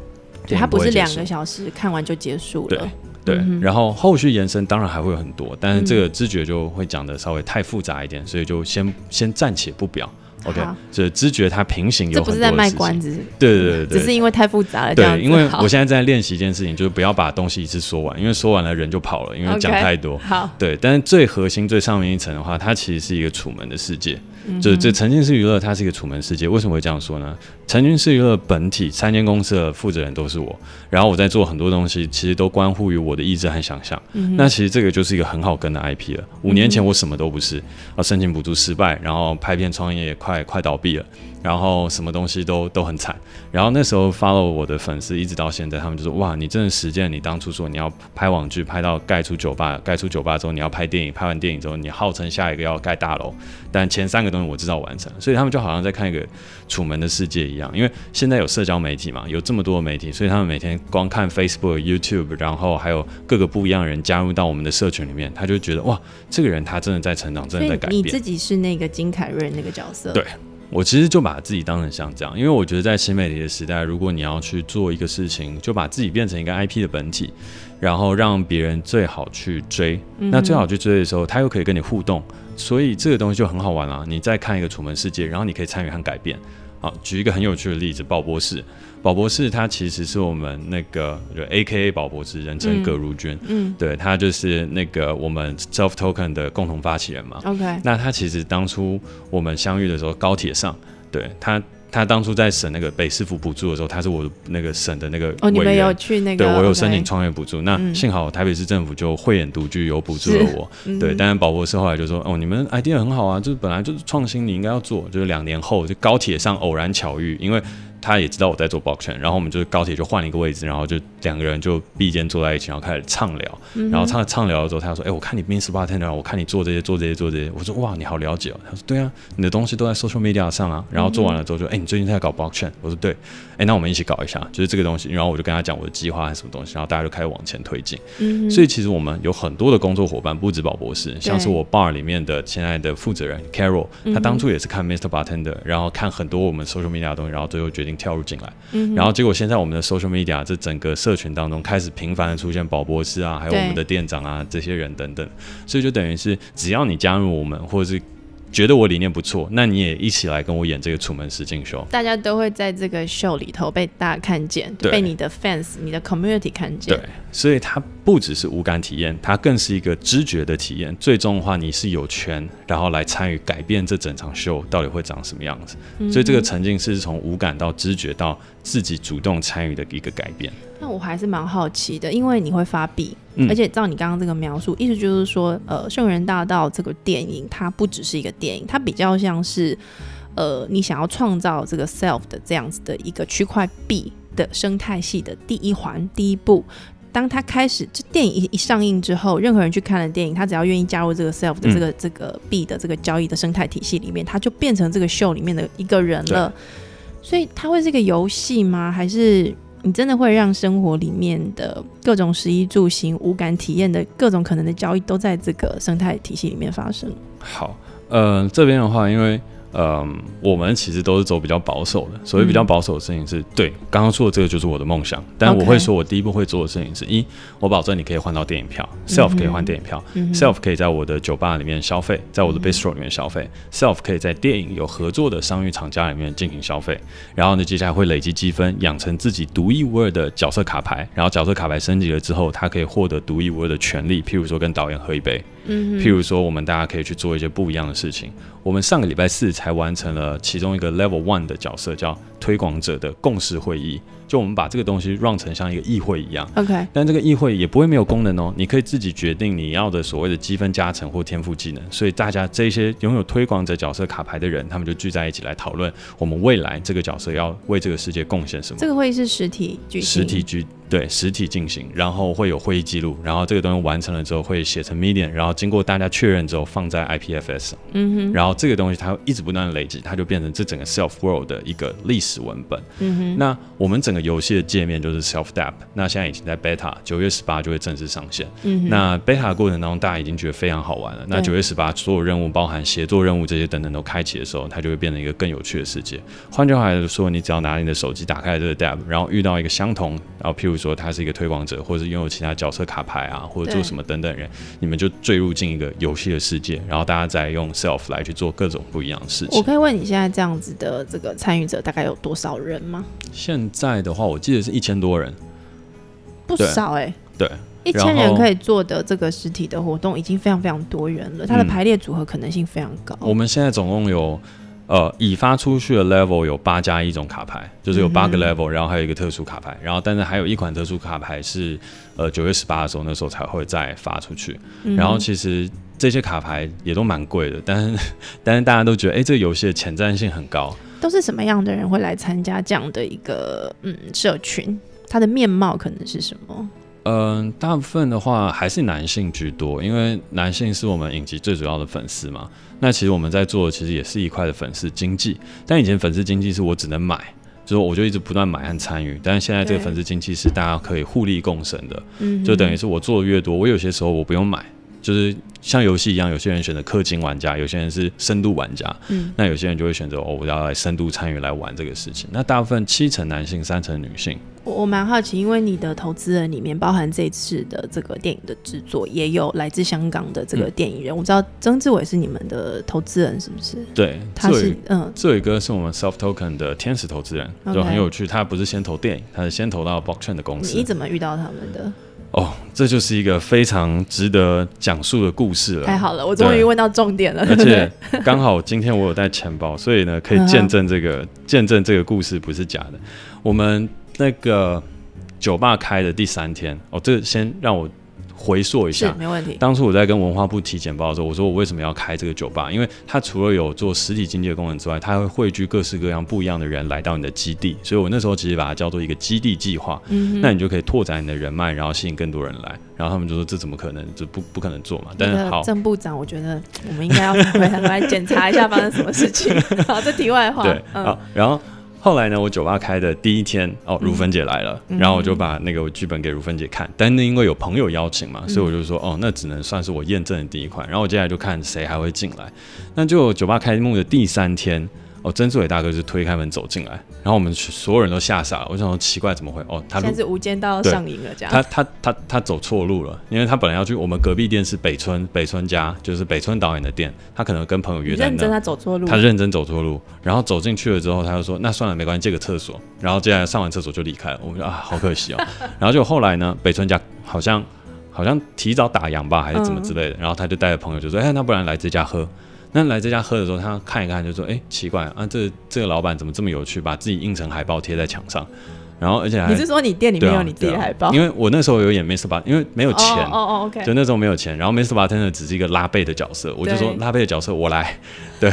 对，它不是两个小时看完就结束了。对，嗯然后后续延伸当然还会有很多，但是这个知觉就会讲的稍微太复杂一点，所以就先先暂且不表。OK，好。这知觉它平行有这不是在很多关子，对对对对。只是因为太复杂了。对，因为我现在在练习一件事情，就是不要把东西一次说完，因为说完了人就跑了，因为讲太多。好，对，但是最核心、最上面一层的话，它其实是一个楚门的世界，嗯就是这沉浸式娱乐，它是一个楚门世界。为什么会这样说呢？沉浸式娱乐本体三间公司的负责人都是我，然后我在做很多东西，其实都关乎于我的意志和想象。嗯那其实这个就是一个很好跟的 IP 了。五年前我什么都不是，啊，申请补助失败，然后拍片创业也快快倒闭了，然后什么东西都都很惨。然后那时候 follow 我的粉丝一直到现在，他们就说哇，你真的实践你当初说你要拍网剧，拍到盖出酒吧，盖出酒吧之后你要拍电影，拍完电影之后你号称下一个要盖大楼，但前三个东西我知道完成，所以他们就好像在看一个楚门的世界一样。因为现在有社交媒体嘛，有这么多的媒体，所以他们每天光看 Facebook、YouTube，然后还有各个不一样的人加入到我们的社群里面，他就觉得哇，这个人他真的在成长，真的在改变。你自己是那个金凯瑞那个角色，对我其实就把自己当成像这样，因为我觉得在新媒体的时代，如果你要去做一个事情，就把自己变成一个 IP 的本体，然后让别人最好去追。嗯那最好去追的时候，他又可以跟你互动，所以这个东西就很好玩啊！你再看一个楚门世界，然后你可以参与和改变。好，举一个很有趣的例子，鲍博士。宝博士他其实是我们那个就 A K A 宝博士，人称嗯葛如君，嗯对他就是那个我们 Self Token 的共同发起人嘛。，OK，那他其实当初我们相遇的时候，高铁上，对他，他当初在审那个北市府补助的时候，他是我那个省的那个哦，你们有去那个？对我有申请创业补助，那嗯幸好台北市政府就慧眼独具，有补助了我。嗯对，但是宝博士后来就说，哦，你们 idea 很好啊，就是本来就是创新，你应该要做。就是两年后，就高铁上偶然巧遇，因为他也知道我在做 blockchain，然后我们就是高铁就换了一个位置，然后就两个人就并肩坐在一起，然后开始畅聊。嗯然后畅畅聊的时候，他说：“哎、我看你 Mr. Bartender，我看你做这些做这些做这些。”我说：“哇，你好了解哦。”他说：“对啊，你的东西都在 social media 上啊。”然后做完了之后就：“哎、你最近在搞 blockchain？” 我说：“对。”哎，那我们一起搞一下，就是这个东西。然后我就跟他讲我的计划还是什么东西，然后大家就开始往前推进。嗯所以其实我们有很多的工作伙伴，不止宝博士，像是我 bar 里面的现在的负责人 Carol，他当初也是看 Mr. Bartender，然后看很多我们 social media 的东西，然后最后决定跳入进来。嗯然后结果现在我们的 social media 这整个社群当中开始频繁的出现宝博士啊，还有我们的店长啊这些人等等，所以就等于是只要你加入我们，或者是觉得我理念不错，那你也一起来跟我演这个楚门实境秀。大家都会在这个秀里头被大家看见，被你的 fans、你的 community 看见。对，所以它不只是无感体验，它更是一个知觉的体验。最终的话，你是有权，然后来参与改变这整场秀到底会长什么样子。所以这个沉浸式是从无感到知觉到自己主动参与的一个改变。那我还是蛮好奇的，因为你会发币，嗯而且照你刚刚这个描述，意思就是说，呃，《圣人大道》这个电影它不只是一个电影，它比较像是，呃，你想要创造这个 self 的这样子的一个区块币的生态系的第一环、第一步。当它开始，这电影一一上映之后，任何人去看了电影，他只要愿意加入这个 self 的这个、这个币的这个交易的生态体系里面，他就变成这个秀里面的一个人了。所以它会是一个游戏吗？还是你真的会让生活里面的各种食衣住行、无感体验的各种可能的交易都在这个生态体系里面发生？好，呃，这边的话，因为嗯，我们其实都是走比较保守的。所谓比较保守的事情是，对刚刚说的这个就是我的梦想。但我会说，我第一步会做的事情是一，我保证你可以换到电影票，self 可以换电影票，self 可以在我的酒吧里面消费，在我的 bistro 里面消费，self 可以在电影有合作的商业厂家里面进行消费。然后呢，接下来会累积积分，养成自己独一无二的角色卡牌。然后角色卡牌升级了之后，它可以获得独一无二的权利，譬如说跟导演喝一杯。嗯，譬如说，我们大家可以去做一些不一样的事情。我们上个礼拜四才完成了其中一个 Level One 的角色，叫推广者的共识会议。就我们把这个东西 run 成像一个议会一样，OK。但这个议会也不会没有功能哦，你可以自己决定你要的所谓的积分加成或天赋技能。所以大家这些拥有推广者角色卡牌的人，他们就聚在一起来讨论，我们未来这个角色要为这个世界贡献什么。这个会议是实体举行，实体举。对，实体进行，然后会有会议记录，然后这个东西完成了之后会写成 Medium，然后经过大家确认之后放在 IPFS 上，嗯哼，然后这个东西它会一直不断的累积，它就变成这整个 Self World 的一个历史文本，嗯哼，那我们整个游戏的界面就是 Self Dap，那现在已经在 Beta，九月十八就会正式上线，嗯那 Beta 过程当中大家已经觉得非常好玩了，那九月十八所有任务包含协作任务这些等等都开启的时候，它就会变成一个更有趣的世界。换句话来说，你只要拿你的手机打开这个 Dap，然后遇到一个相同，然后譬如说他是一个推广。者或者拥有其他角色卡牌啊，或者做什么等等人，你们就坠入进一个游戏的世界，然后大家再用 self 来去做各种不一样的事情。我可以问你现在这样子的这个参与者大概有多少人吗？现在的话，我记得是一千多人，不少哎。对，一千人可以做的这个实体的活动已经非常非常多元了，它的排列组合可能性非常高。我们现在总共有。呃，已发出去的 level 有八加一种卡牌，就是有八个 level，然后还有一个特殊卡牌，然后但是还有一款特殊卡牌是，呃，九月十八的时候那时候才会再发出去。然后其实这些卡牌也都蛮贵的，但是 (laughs) 但是大家都觉得，哎，这个游戏的前瞻性很高。都是什么样的人会来参加这样的一个嗯社群？它的面貌可能是什么？嗯，大部分的话还是男性居多，因为男性是我们影集最主要的粉丝嘛。那其实我们在做的其实也是一块的粉丝经济，但以前粉丝经济是我只能买，就是我就一直不断买和参与。但是现在这个粉丝经济是大家可以互利共生的，就等于是我做的越多，我有些时候我不用买，就是像游戏一样，有些人选择氪金玩家，有些人是深度玩家，嗯，那有些人就会选择哦，我要来深度参与来玩这个事情。那大部分七成男性，三成女性。我我蛮好奇，因为你的投资人里面包含这次的这个电影的制作，也有来自香港的这个电影人。我知道曾志伟是你们的投资人，是不是？对，他是嗯，志伟哥是我们 Soft Token 的天使投资人，就很有趣。他不是先投电影，他是先投到 Blockchain 的公司。你怎么遇到他们的？哦，这就是一个非常值得讲述的故事了。太好了，我终于问到重点了。而且 (laughs) 刚好今天我有带钱包，所以呢可以见证这个见证这个故事不是假的。我们。那个酒吧开的第三天哦，这个先让我回溯一下，没问题。当初我在跟文化部提简报的时候，我说我为什么要开这个酒吧？因为它除了有做实体经济的功能之外，它会汇聚各式各样不一样的人来到你的基地，所以我那时候其实把它叫做一个基地计划。嗯，那你就可以拓展你的人脉，然后吸引更多人来。然后他们就说这怎么可能？这不不可能做嘛。但是好，郑部长，我觉得我们应该要回来来检查一下发生什么事情。(laughs) 好，这题外话。对，好，然后。后来呢，我酒吧开的第一天，哦，如芬姐来了，然后我就把那个剧本给如芬姐看，但那因为有朋友邀请嘛，所以我就说，哦，那只能算是我验证的第一款。然后我接下来就看谁还会进来，那就酒吧开幕的第三天。哦，曾志伟大哥就推开门走进来，然后我们所有人都吓傻了。我想说奇怪，怎么会？哦，他现在是无间道上瘾了，这样。他他他他走错路了，因为他本来要去我们隔壁店是北村北村家，就是北村导演的店。他可能跟朋友约在那。认真他走错路。他认真走错路，然后走进去了之后，他就说：“那算了，没关系，借个厕所。”然后接下来上完厕所就离开了。我们说啊，好可惜哦。(laughs) 然后就后来呢，北村家好像好像提早打烊吧，还是怎么之类的。然后他就带着朋友就说：“哎，那不然来这家喝。”那来这家喝的时候，他看一看就说：“哎，奇怪啊，这这个老板怎么这么有趣，把自己印成海报贴在墙上，然后而且还……你是说你店里面有你自己的海报？因为我那时候有演 Mr. Bar，因为没有钱哦哦，OK，就那时候没有钱，然后 Mr. Bar 真的只是一个拉背的角色，我就说拉背的角色我来，(laughs) 对，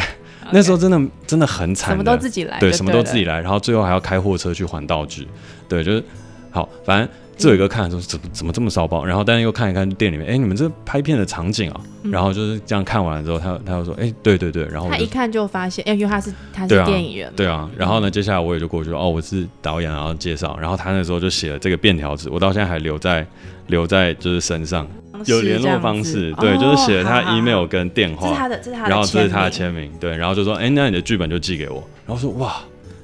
那时候真的真的很惨，什么都自己来，对，什么都自己来，然后最后还要开货车去还道具，对，就是好，反正。这有一个看说怎么怎么这么骚包，然后但是又看一看店里面，哎，你们这拍片的场景啊，然后就是这样看完了之后，他他又说，哎，对对对，然后他一看就发现，因为他是他是电影人，对啊，然后呢，接下来我也就过去说，哦，我是导演，然后介绍，然后他那时候就写了这个便条纸，我到现在还留在留在就是身上。有联络方式，对，就是写了他 email 跟电话，这是他的，这是他的，然后这是他的签名，对，然后就说，哎，那你的剧本就寄给我，然后说，哇。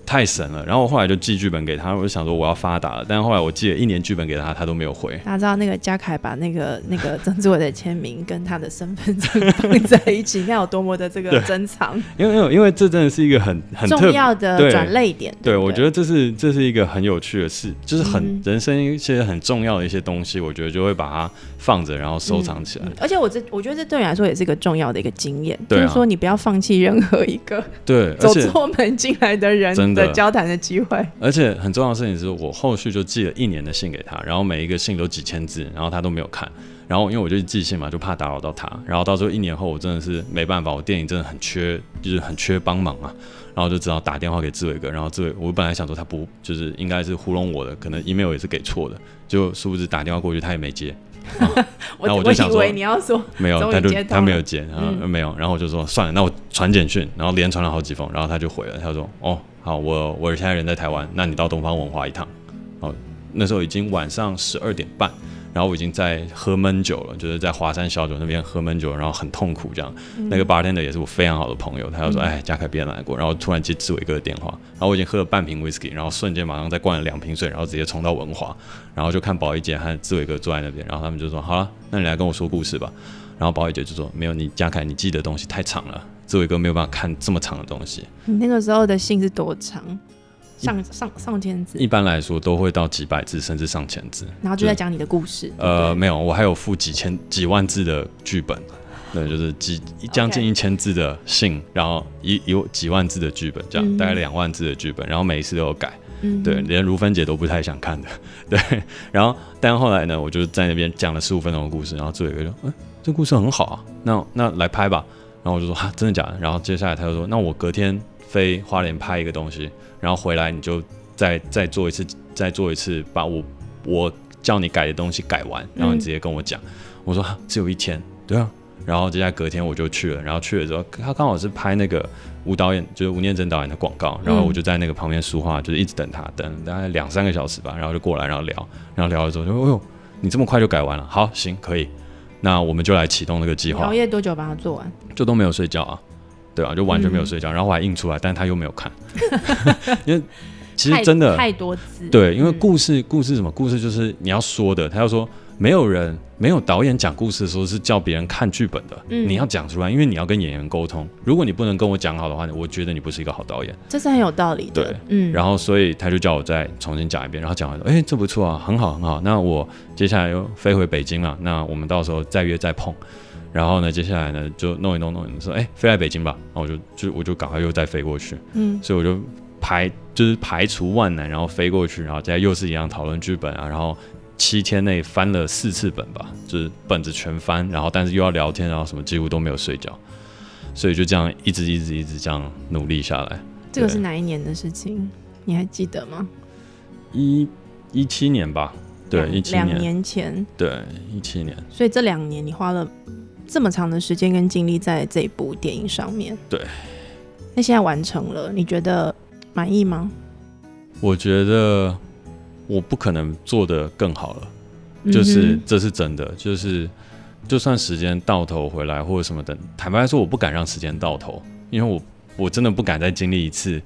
太神了，然后我后来就寄剧本给他，我就想说我要发达了，但是后来我寄了一年剧本给他，他都没有回。大家知道那个嘉凯把那个那个曾志伟的签名跟他的身份证放在一起，你看有多么的这个珍藏。因为因为因为这真的是一个很很重要的转泪点。对，我觉得这是这是一个很有趣的事，就是很人生一些很重要的一些东西，我觉得就会把它放着，然后收藏起来。而且我这我觉得这对你来说也是一个重要的一个经验，就是说你不要放弃任何一个对走错门进来的人的。交谈的机。会，而且很重要的事情是我后续就寄了一年的信给他，然后每一个信都几千字，然后他都没有看，然后因为我就寄信嘛，就怕打扰到他，然后到时候一年后我真的是没办法，我电影真的很缺，就是很缺帮忙啊，然后就只好打电话给志伟哥，然后志伟我本来想说他不就是应该是糊弄我的，可能 email 也是给错的，就殊不知打电话过去他也没接，(laughs) 然后我就想说你要说没有，他就他没有接，然后没有，然后我就说算了，那我传简讯，然后连传了好几封，然后他就回了，他说哦。好，我我现在人在台湾，那你到东方文化一趟。哦，那时候已经晚上十二点半，然后我已经在喝闷酒了，就是在华山小酒那边喝闷酒，然后很痛苦这样。那个 bartender 也是我非常好的朋友，他就说：“哎，嘉凯别难过。”然后突然接志伟哥的电话，然后我已经喝了半瓶 whisky，然后瞬间马上再灌了两瓶水，然后直接冲到文华，然后就看宝仪姐和志伟哥坐在那边，然后他们就说：“好了，那你来跟我说故事吧。”然后宝仪姐就说：“没有，你嘉凯，你记的东西太长了。”志伟哥没有办法看这么长的东西。你那个时候的信是多长？上上上千字？一般来说都会到几百字，甚至上千字。然后就在讲你的故事。呃，没有，我还有附几千几万字的剧本，对，就是几将近一千字的信，然后一有几万字的剧本，这样大概两万字的剧本，然后每一次都有改。嗯，对，连如芬姐都不太想看的。(laughs) 对，然后但后来呢，我就在那边讲了十五分钟的故事，然后志伟哥说：“嗯，这故事很好啊，那那来拍吧。”然后我就说哈，真的假的？然后接下来他就说，那我隔天飞花莲拍一个东西，然后回来你就再再做一次，再做一次，把我我叫你改的东西改完，然后你直接跟我讲。我说只有一天，对啊。然后接下来隔天我就去了，然后去了之后，他刚好是拍那个吴导演，就是吴念真导演的广告，然后我就在那个旁边说话，就是一直等他，等大概两三个小时吧，然后就过来，然后聊，然后聊了之后就，哎呦，你这么快就改完了？好，行，可以。那我们就来启动那个计划。熬夜多久把它做完？就都没有睡觉啊，对啊，就完全没有睡觉。然后我还印出来，但是他又没有看，(laughs) 因为其实真的太多字。对，因为故事故事什么故事就是你要说的，他要说。没有人，没有导演讲故事的时候是叫别人看剧本的。嗯，你要讲出来，因为你要跟演员沟通。如果你不能跟我讲好的话，我觉得你不是一个好导演。这是很有道理的。对，嗯。然后，所以他就叫我再重新讲一遍。然后讲完说：“哎，这不错啊，很好，很好。”那我接下来又飞回北京了。那我们到时候再约再碰。然后呢，接下来呢就弄一弄弄，说：“哎，飞来北京吧。”然后我就就我就赶快又再飞过去。嗯。所以我就排就是排除万难，然后飞过去，然后再又是一样讨论剧本啊，然后。七天内翻了四次本吧，就是本子全翻，然后但是又要聊天，然后什么几乎都没有睡觉，所以就这样一直一直一直这样努力下来。这个是哪一年的事情？你还记得吗？一一七年吧，对，一七年，两年前，对，一七年。所以这两年你花了这么长的时间跟精力在这部电影上面，对。那现在完成了，你觉得满意吗？我觉得。我不可能做的更好了，就是这是真的，就是就算时间到头回来或者什么的，坦白说，我不敢让时间到头，因为我我真的不敢再经历一次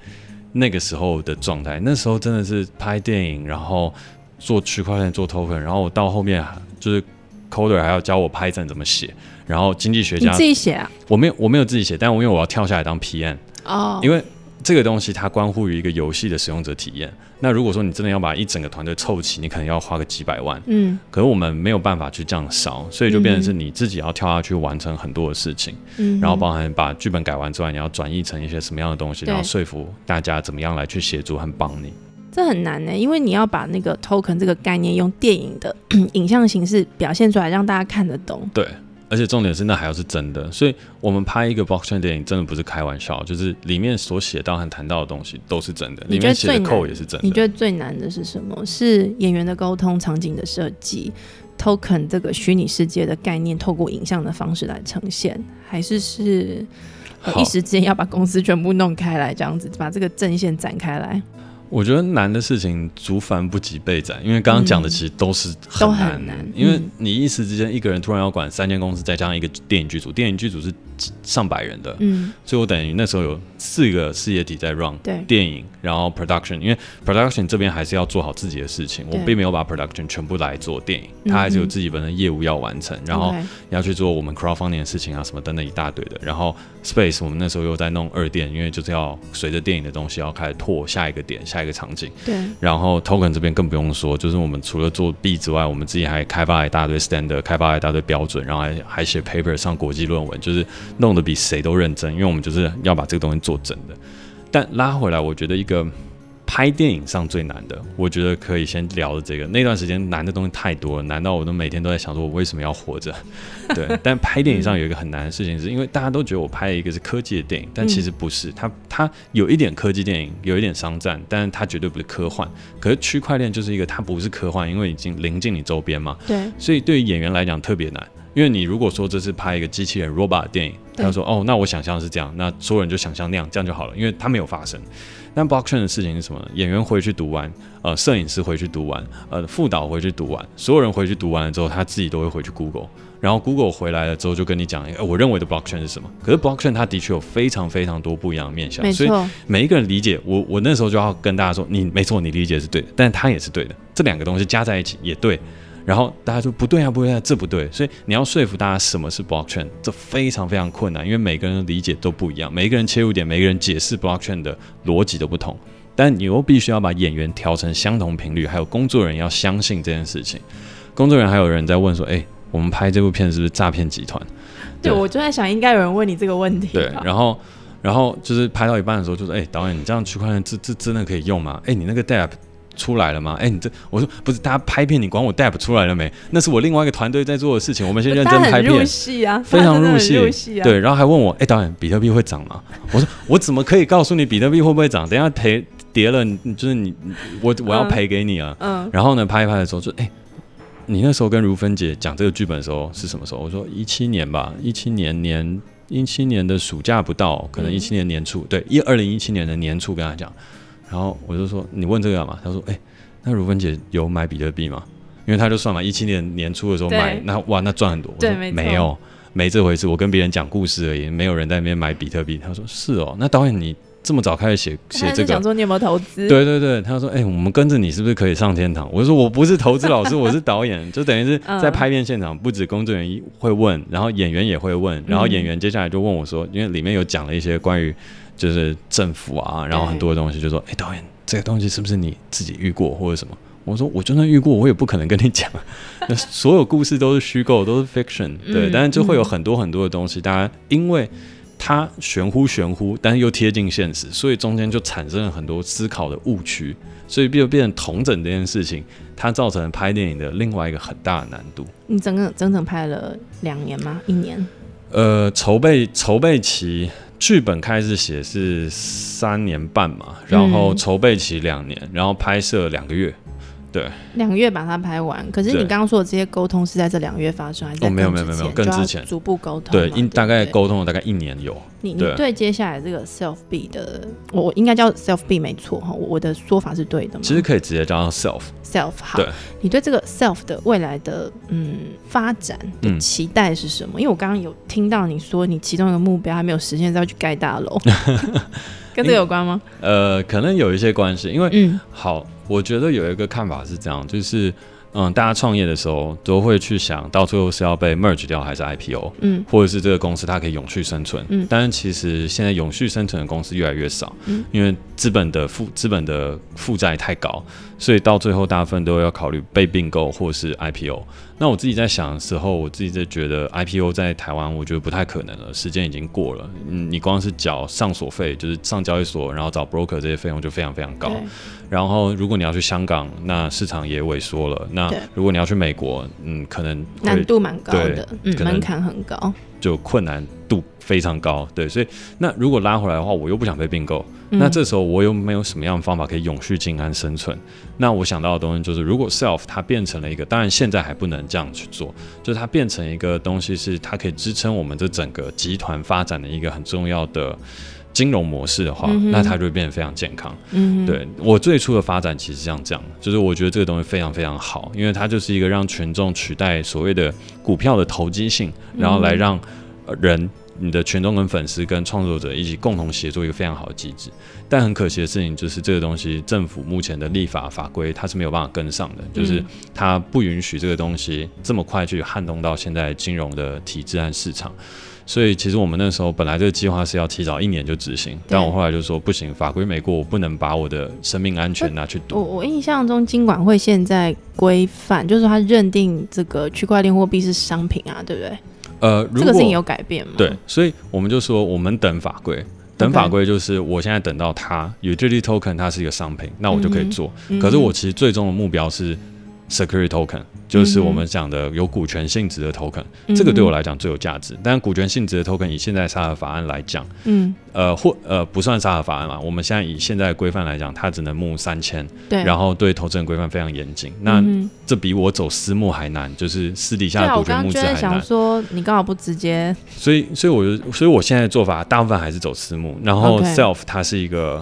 那个时候的状态。那时候真的是拍电影，然后做区块链做 token，然后我到后面就是 coder 还要教我 Python 怎么写，然后经济学家自己写啊？我没有我没有自己写，但我因为我要跳下来当 PM 哦，因为。这个东西它关乎于一个游戏的使用者体验。那如果说你真的要把一整个团队凑齐，你可能要花个几百万。嗯。可是我们没有办法去这样烧，所以就变成是你自己要跳下去完成很多的事情。嗯。然后包含把剧本改完之外，你要转译成一些什么样的东西，然后说服大家怎么样来去协助和帮你。这很难呢，因为你要把那个 token 这个概念用电影的 (clears throat) 影像形式表现出来，让大家看得懂。对。而且重点是，那还要是真的，所以我们拍一个 blockchain 电影，真的不是开玩笑，就是里面所写到和谈到的东西都是真的，里面写的扣也是真的。你觉得最难的是什么？是演员的沟通、场景的设计、token 这个虚拟世界的概念，透过影像的方式来呈现，还是是一时之间要把公司全部弄开来，这样子把这个阵线展开来？我觉得难的事情竹繁不及备载，因为刚刚讲的其实都是很都难，很难。因为嗯。你一时之间一个人突然要管三间公司，再加上一个电影剧组，电影剧组是几上百人的，嗯，所以我等于那时候有四个事业体在 run，对。电影，然后 production，因为 production 这边还是要做好自己的事情，我并没有把 production 全部来做电影，嗯它还是有自己本身的业务要完成，然后要去做我们 crowdfunding 的事情啊，什么等等一大堆的。然后 space 我们那时候又在弄二店，因为就是要随着电影的东西要开始拓下一个点、下一个场景。对，然后 token 这边更不用说，就是我们除了做币之外，我们自己还开发了一大堆 standard，开发了一大堆标准，然后还还写 paper 上国际论文，就是弄得比谁都认真，因为我们就是要把这个东西做真的。但拉回来，我觉得一个拍电影上最难的，我觉得可以先聊的这个。那段时间难的东西太多了，难到我都每天都在想说，我为什么要活着？(laughs) 对，但拍电影上有一个很难的事情，是因为大家都觉得我拍一个是科技的电影，但其实不是，它它有一点科技电影，有一点商战，但是它绝对不是科幻。可是区块链就是一个，它不是科幻，因为已经临近你周边嘛，对，所以对于演员来讲特别难。因为你如果说这是拍一个机器人 robot 的电影，对他说哦，那我想象是这样，那所有人就想象那样，这样就好了，因为它没有发生。但 blockchain 的事情是什么呢？演员回去读完，呃，摄影师回去读完，呃，副导回去读完，所有人回去读完了之后，他自己都会回去 Google，然后 Google 回来了之后就跟你讲，哎、我认为的 blockchain 是什么？可是 blockchain 它的确有非常非常多不一样的面向，所以，每一个人理解，我我那时候就要跟大家说，你没错，你理解是对的，但他也是对的，这两个东西加在一起也对。然后大家说不对啊，不对啊，这不对，所以你要说服大家什么是 blockchain，这非常非常困难，因为每个人的理解都不一样，每一个人切入点，每个人解释 blockchain 的逻辑都不同，但你又必须要把演员调成相同频率，还有工作人员要相信这件事情。工作人员还有人在问说，哎，我们拍这部片是不是诈骗集团？对，对我就在想，应该有人问你这个问题。对，然后然后就是拍到一半的时候，就说：“哎、导演，你这样区块链这这真的可以用吗？哎、你那个 DApp 出来了吗？哎、你这我说不是，大家拍片，你管我 DApp 出来了没？那是我另外一个团队在做的事情，我们先认真拍片。”戏啊，非常入戏，入戏啊。对，然后还问我，哎、导演，比特币会涨吗？我说，我怎么可以告诉你比特币会不会涨？等一下赔跌了，就是你，我我要嗯赔给你啊。嗯，然后呢，拍一拍的时候就，哎、你那时候跟如芬姐讲这个剧本的时候是什么时候？我说一七年吧，一七年年一七年的暑假不到，可能嗯一七年年初，对，一二零一七年的年初跟她讲，然后我就说你问这个干嘛？他说，哎、那如芬姐有买比特币吗？因为他就算嘛，一七年年初的时候买，那哇，那赚很多。我说对没有，没这回事。我跟别人讲故事而已，没有人在那边买比特币。他说是哦，那导演你这么早开始写写这个他是想，说你有没有投资？对对对，他说：“哎、我们跟着你是不是可以上天堂？”我就说：“我不是投资老师，(laughs) 我是导演，就等于是在嗯拍片现场，不止工作人员会问，然后演员也会问，然后嗯演员接下来就问我说，因为里面有讲了一些关于就是政府啊，然后很多的东西，就说：‘哎、导演，这个东西是不是你自己遇过或者什么？’我说：‘我就算遇过，我也不可能跟你讲。(laughs) 那所有故事都是虚构，都是 fiction，对，嗯但是就会有嗯很多很多的东西，大家因为。”它玄乎玄乎，但是又贴近现实，所以中间就产生了很多思考的误区，所以就变成同整这件事情，它造成了拍电影的另外一个很大的难度。你整个整整拍了两年吗？一年？呃，筹备筹备期，剧本开始写是三年半嘛，然后嗯筹备期两年，然后拍摄两个月。两个月把它拍完，可是你对刚刚说的这些沟通是在这两个月发生，还是在哦没有更没有没有更之前逐步沟通嘛？对，应大概对沟通了大概一年有。你你对对接下来这个 self B 的，我我应该叫 self B 没错哈，我我的说法是对的吗？其实可以直接叫它 self。self 好对，你对这个 self 的未来的嗯发展的嗯期待是什么？因为我刚刚有听到你说你其中一个目标还没有实现，是要去盖大楼，(laughs) 跟这有关吗？呃，可能有一些关系，因为嗯好，我觉得有一个看法是这样，就是嗯，大家创业的时候都会去想到最后是要被 merge 掉还是 IPO，嗯或者是这个公司它可以永续生存。嗯但是其实现在永续生存的公司越来越少，嗯因为资本的负资本的负债太高，所以到最后大部分都要考虑被并购或是 IPO。那我自己在想的时候，我自己在觉得 IPO 在台湾，我觉得不太可能了，时间已经过了。嗯，你光是缴上所费，就是上交易所，然后找 broker 这些费用就非常非常高。然后，如果你要去香港，那市场也萎缩了。那如果你要去美国，嗯，可能难度蛮高的，嗯，门槛很高。就困难度非常高。对，所以那如果拉回来的话，我又不想被并购，嗯那这时候我又没有什么样的方法可以永续静安生存。那我想到的东西就是，如果 self 它变成了一个，当然现在还不能这样去做，就是它变成一个东西，是它可以支撑我们这整个集团发展的一个很重要的金融模式的话，嗯那它就会变得非常健康。嗯，对我最初的发展其实像这样，就是我觉得这个东西非常非常好，因为它就是一个让群众取代所谓的股票的投机性，然后来让呃人。你的群众跟粉丝跟创作者一起共同协作一个非常好的机制，但很可惜的事情就是这个东西政府目前的立法法规它是没有办法跟上的，就是它不允许这个东西这么快去撼动到现在金融的体制和市场。所以其实我们那时候本来这个计划是要提早一年就执行，但我后来就说不行，法规没过，我不能把我的生命安全拿去赌。我我印象中金管会现在规范，就是它认定这个区块链货币是商品啊，对不对？呃，如果这个事情有改变吗？对，所以我们就说我们等法规。等法规就是我现在等到它 utility token 它是一个商品，那我就可以做。嗯可是我其实最终的目标是 security token，就是我们讲的有股权性质的 token，、嗯这个对我来讲最有价值。但股权性质的 token 以现在沙盒法案来讲，嗯，呃或呃不算沙盒法案嘛，我们现在以现在的规范来讲，它只能募三千，对，然后对投资人规范非常严谨。那嗯这比我走私募还难，就是私底下的股权募资还难想。说，你刚好不直接，所以，所以我就，所以我现在的做法大部分还是走私募，然后 self 它是一个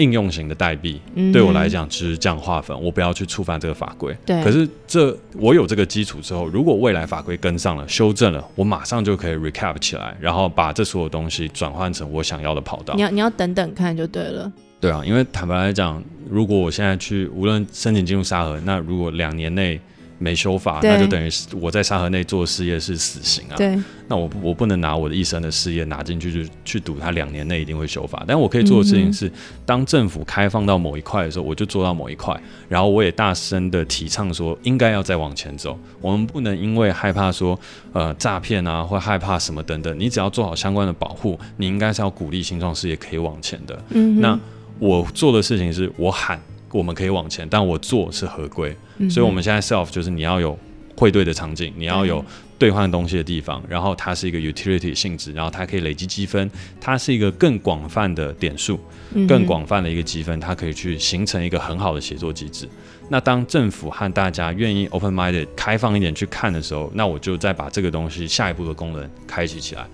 应用型的代币，嗯对我来，讲只是这样划分，我不要去触犯这个法规。对，可是这我有这个基础之后，如果未来法规跟上了、修正了，我马上就可以 recap 起来，然后把这所有东西转换成我想要的跑道你。要你要等等看就对了。对啊，因为坦白来讲，如果我现在去无论申请进入沙盒，那如果两年内没修法，那就等于是我在沙河内做事业是死刑啊。对，那我我不能拿我的一生的事业拿进去去去赌，它两年内一定会修法。但我可以做的事情是，当政府开放到某一块的时候，我就做到某一块，然后我也大声的提倡说，应该要再往前走。我们不能因为害怕说呃诈骗啊，或害怕什么等等，你只要做好相关的保护，你应该是要鼓励新创事业可以往前的。嗯，那我做的事情是我喊我们可以往前，但我做是合规。嗯所以我们现在 self 就是你要有汇兑的场景，你要有兑换东西的地方，然后它是一个 utility 性质，然后它可以累积积分，它是一个更广泛的点数，更广泛的一个积分，它可以去形成一个很好的协作机制。那当政府和大家愿意 open minded 开放一点去看的时候，那我就再把这个东西下一步的功能开启起来。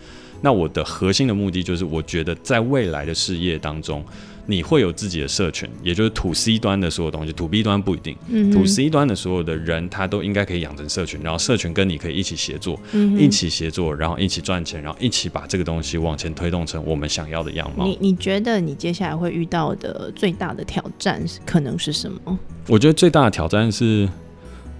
那我的核心的目的就是，我觉得在未来的事业当中，你会有自己的社群，也就是 to C 端的所有东西，to B 端不一定。嗯哼 to C 端的所有的人，他都应该可以养成社群，然后社群跟你可以一起协作，嗯一起协作，然后一起赚钱，然后一起把这个东西往前推动成我们想要的样貌你。你觉得你接下来会遇到的最大的挑战是可能是什么？我觉得最大的挑战是，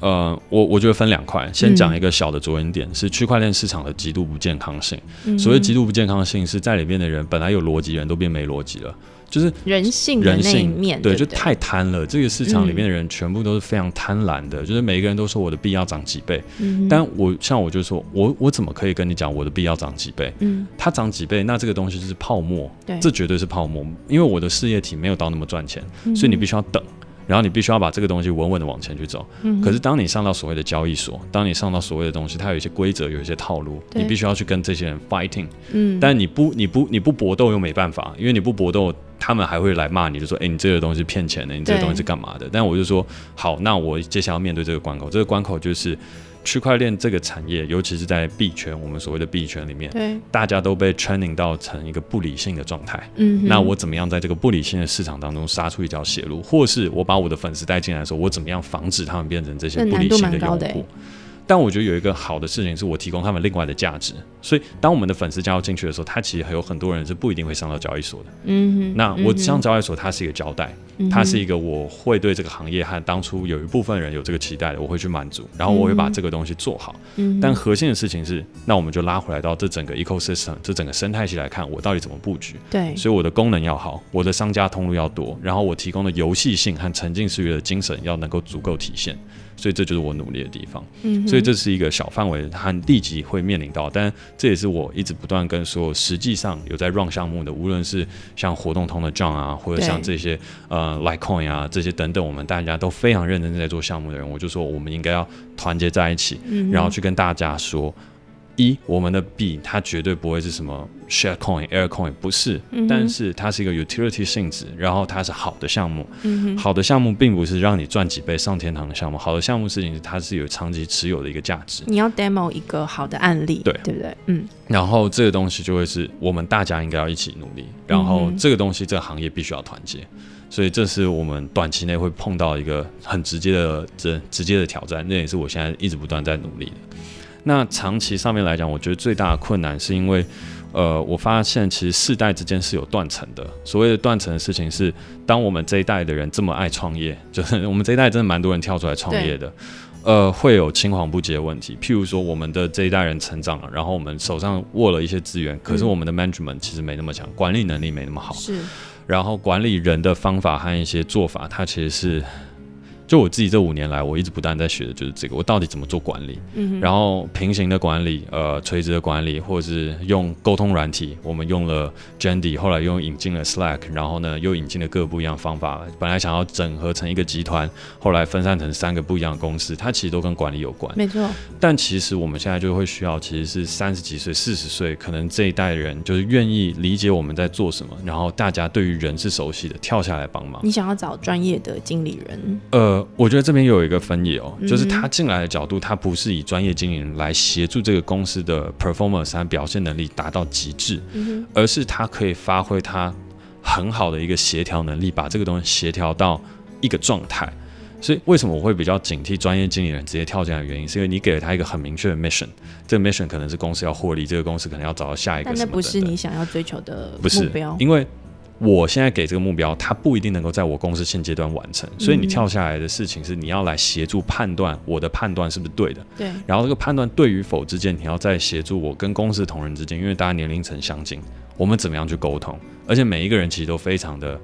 呃，我我觉得分两块，先讲一个小的着眼点，是区块链市场的极度不健康性。嗯所谓极度不健康性，是在里面的人本来有逻辑人都变没逻辑了，就是人性人性面，对，就太贪了。这个市场里面的人全部都是非常贪婪的，就是每一个人都说我的币要涨几倍，嗯但我像我就说，我我怎么可以跟你讲我的币要涨几倍？嗯它涨几倍，那这个东西就是泡沫，对，这绝对是泡沫，因为我的事业体没有到那么赚钱，嗯所以你必须要等。然后你必须要把这个东西稳稳的往前去走。嗯可是当你上到所谓的交易所，当你上到所谓的东西，它有一些规则，有一些套路，你必须要去跟这些人 fighting。嗯，但你不你不你不搏斗又没办法，因为你不搏斗，他们还会来骂你，就说：“哎、你这个东西骗钱的，你这个东西是干嘛的？”但我就说：“好，那我接下来要面对这个关口，这个关口就是区块链这个产业，尤其是在币圈，我们所谓的币圈里面，对，大家都被 training 到成一个不理性的状态。嗯，那我怎么样在这个不理性的市场当中杀出一条血路，或是我把我的粉丝带进来的时候，我怎么样防止他们变成这些不理性的欸用户？但我觉得有一个好的事情是我提供他们另外的价值，所以当我们的粉丝加入进去的时候，他其实还有很多人是不一定会上到交易所的。嗯哼，那我上交易所，它是一个交代，嗯它是一个我会对这个行业和当初有一部分人有这个期待的，我会去满足，然后我会把这个东西做好。嗯但核心的事情是，那我们就拉回来到这整个 ecosystem，这整个生态系来看，我到底怎么布局。对，所以我的功能要好，我的商家通路要多，然后我提供的游戏性和沉浸式娱乐精神要能够足够体现，所以这就是我努力的地方。嗯所以这是一个小范围和立即会面临到，但这也是我一直不断跟所有实际上有在 run 项目的，无论是像活动通的 John 啊，或者像这些呃 Litecoin 啊这些等等，我们大家都非常认真在做项目的人，我就说我们应该要团结在一起，嗯然后去跟大家说。一，我们的币它绝对不会是什么 share coin、air coin，不是，嗯但是它是一个 utility 性质，然后它是好的项目。好的项目并不是让你赚几倍上天堂的项目，好的项目事情是它是有长期持有的一个价值。你要 demo 一个好的案例，对对不对？嗯，然后这个东西就会是我们大家应该要一起努力，然后这个东西这个行业必须要团结，所以这是我们短期内会碰到一个很直接的这直接的挑战，那也是我现在一直不断在努力的。那长期上面来讲，我觉得最大的困难是因为，呃，我发现其实世代之间是有断层的。所谓的断层的事情是，当我们这一代的人这么爱创业，就是我们这一代真的蛮多人跳出来创业的。呃，会有青黄不接的问题。譬如说，我们的这一代人成长了，然后我们手上握了一些资源，可是嗯我们的 management 其实没那么强，管理能力没那么好。是，然后管理人的方法和一些做法，它其实是，就我自己这五年来，我一直不断在学的就是这个，我到底怎么做管理。嗯，然后平行的管理，呃，垂直的管理，或者是用沟通软体，我们用了 Jandy，后来又引进了 Slack，然后呢又引进了各不一样的方法。本来想要整合成一个集团，后来分散成三个不一样的公司，它其实都跟管理有关。没错，但其实我们现在就会需要，其实是三十几岁、四十岁，可能这一代人就是愿意理解我们在做什么，然后大家对于人是熟悉的，跳下来帮忙。你想要找专业的经理人，呃，我觉得这边有一个分野哦，嗯就是他进来的角度，他不是以专业经理人来协助这个公司的 performance 和表现能力达到极致，嗯而是他可以发挥他很好的一个协调能力，把这个东西协调到一个状态。所以为什么我会比较警惕专业经理人直接跳进来的原因，是因为你给了他一个很明确的 mission，这个 mission 可能是公司要获利，这个公司可能要找到下一个但那不是你想要追求的不是目标，因为我现在给这个目标，它不一定能够在我公司现阶段完成，所以你嗯跳下来的事情是你要来协助判断我的判断是不是对的，对，然后这个判断对与否之间，你要再协助我跟公司同仁之间，因为大家年龄层相近，我们怎么样去沟通？而且每一个人其实都非常的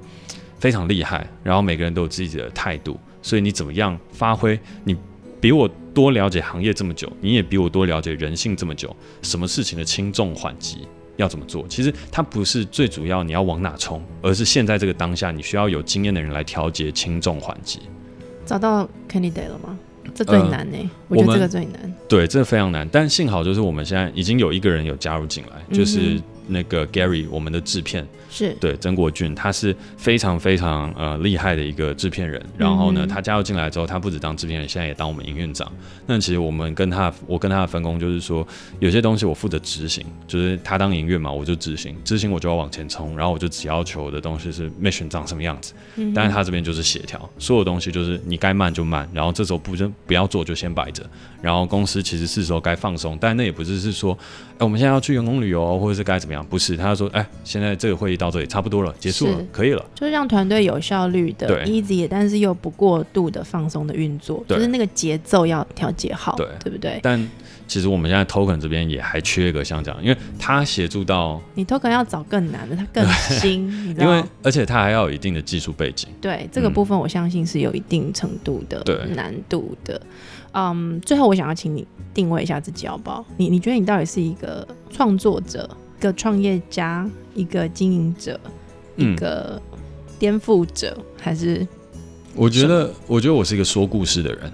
非常厉害，然后每个人都有自己的态度，所以你怎么样发挥你？比我多了解行业这么久，你也比我多了解人性这么久，什么事情的轻重缓急要怎么做？其实它不是最主要你要往哪冲，而是现在这个当下，你需要有经验的人来调节轻重缓急。找到 candidate 了吗？这最呃难呢、我觉得这个最难。对，这非常难，但幸好就是我们现在已经有一个人有加入进来，就是嗯那个 Gary，我们的制片，是，对曾国俊，他是非常非常呃厉害的一个制片人。然后呢，嗯他加入进来之后，他不止当制片人，现在也当我们营运长。那其实我们跟他，我跟他的分工就是说，有些东西我负责执行，就是他当营运嘛，我就执行，执行我就要往前冲，然后我就只要求的东西是 mission 长什么样子。嗯但是他这边就是协调，所有东西就是你该慢就慢，然后这时候不就不要做就先摆着，然后公司其实是时候该放松，但那也不是是说，哎，我们现在要去员工旅游或者是该怎么样，不是，他说，哎，现在这个会议到这里差不多了，结束了，可以了，就是让团队有效率的 easy，但是又不过度的放松的运作，就是那个节奏要调节好，对对不对？但其实我们现在 token 这边也还缺一个像这样，因为他协助到，你 token 要找更难的，他更 (laughs) 新，你知道因为？而且他还要有一定的技术背景，对这个嗯部分，我相信是有一定程度的难度的。嗯，最后我想要请你定位一下自己好不好？你你觉得你到底是一个创作者、一个创业家、一个经营者、一嗯个颠覆者，还是我觉得，我觉得我是一个说故事的人，你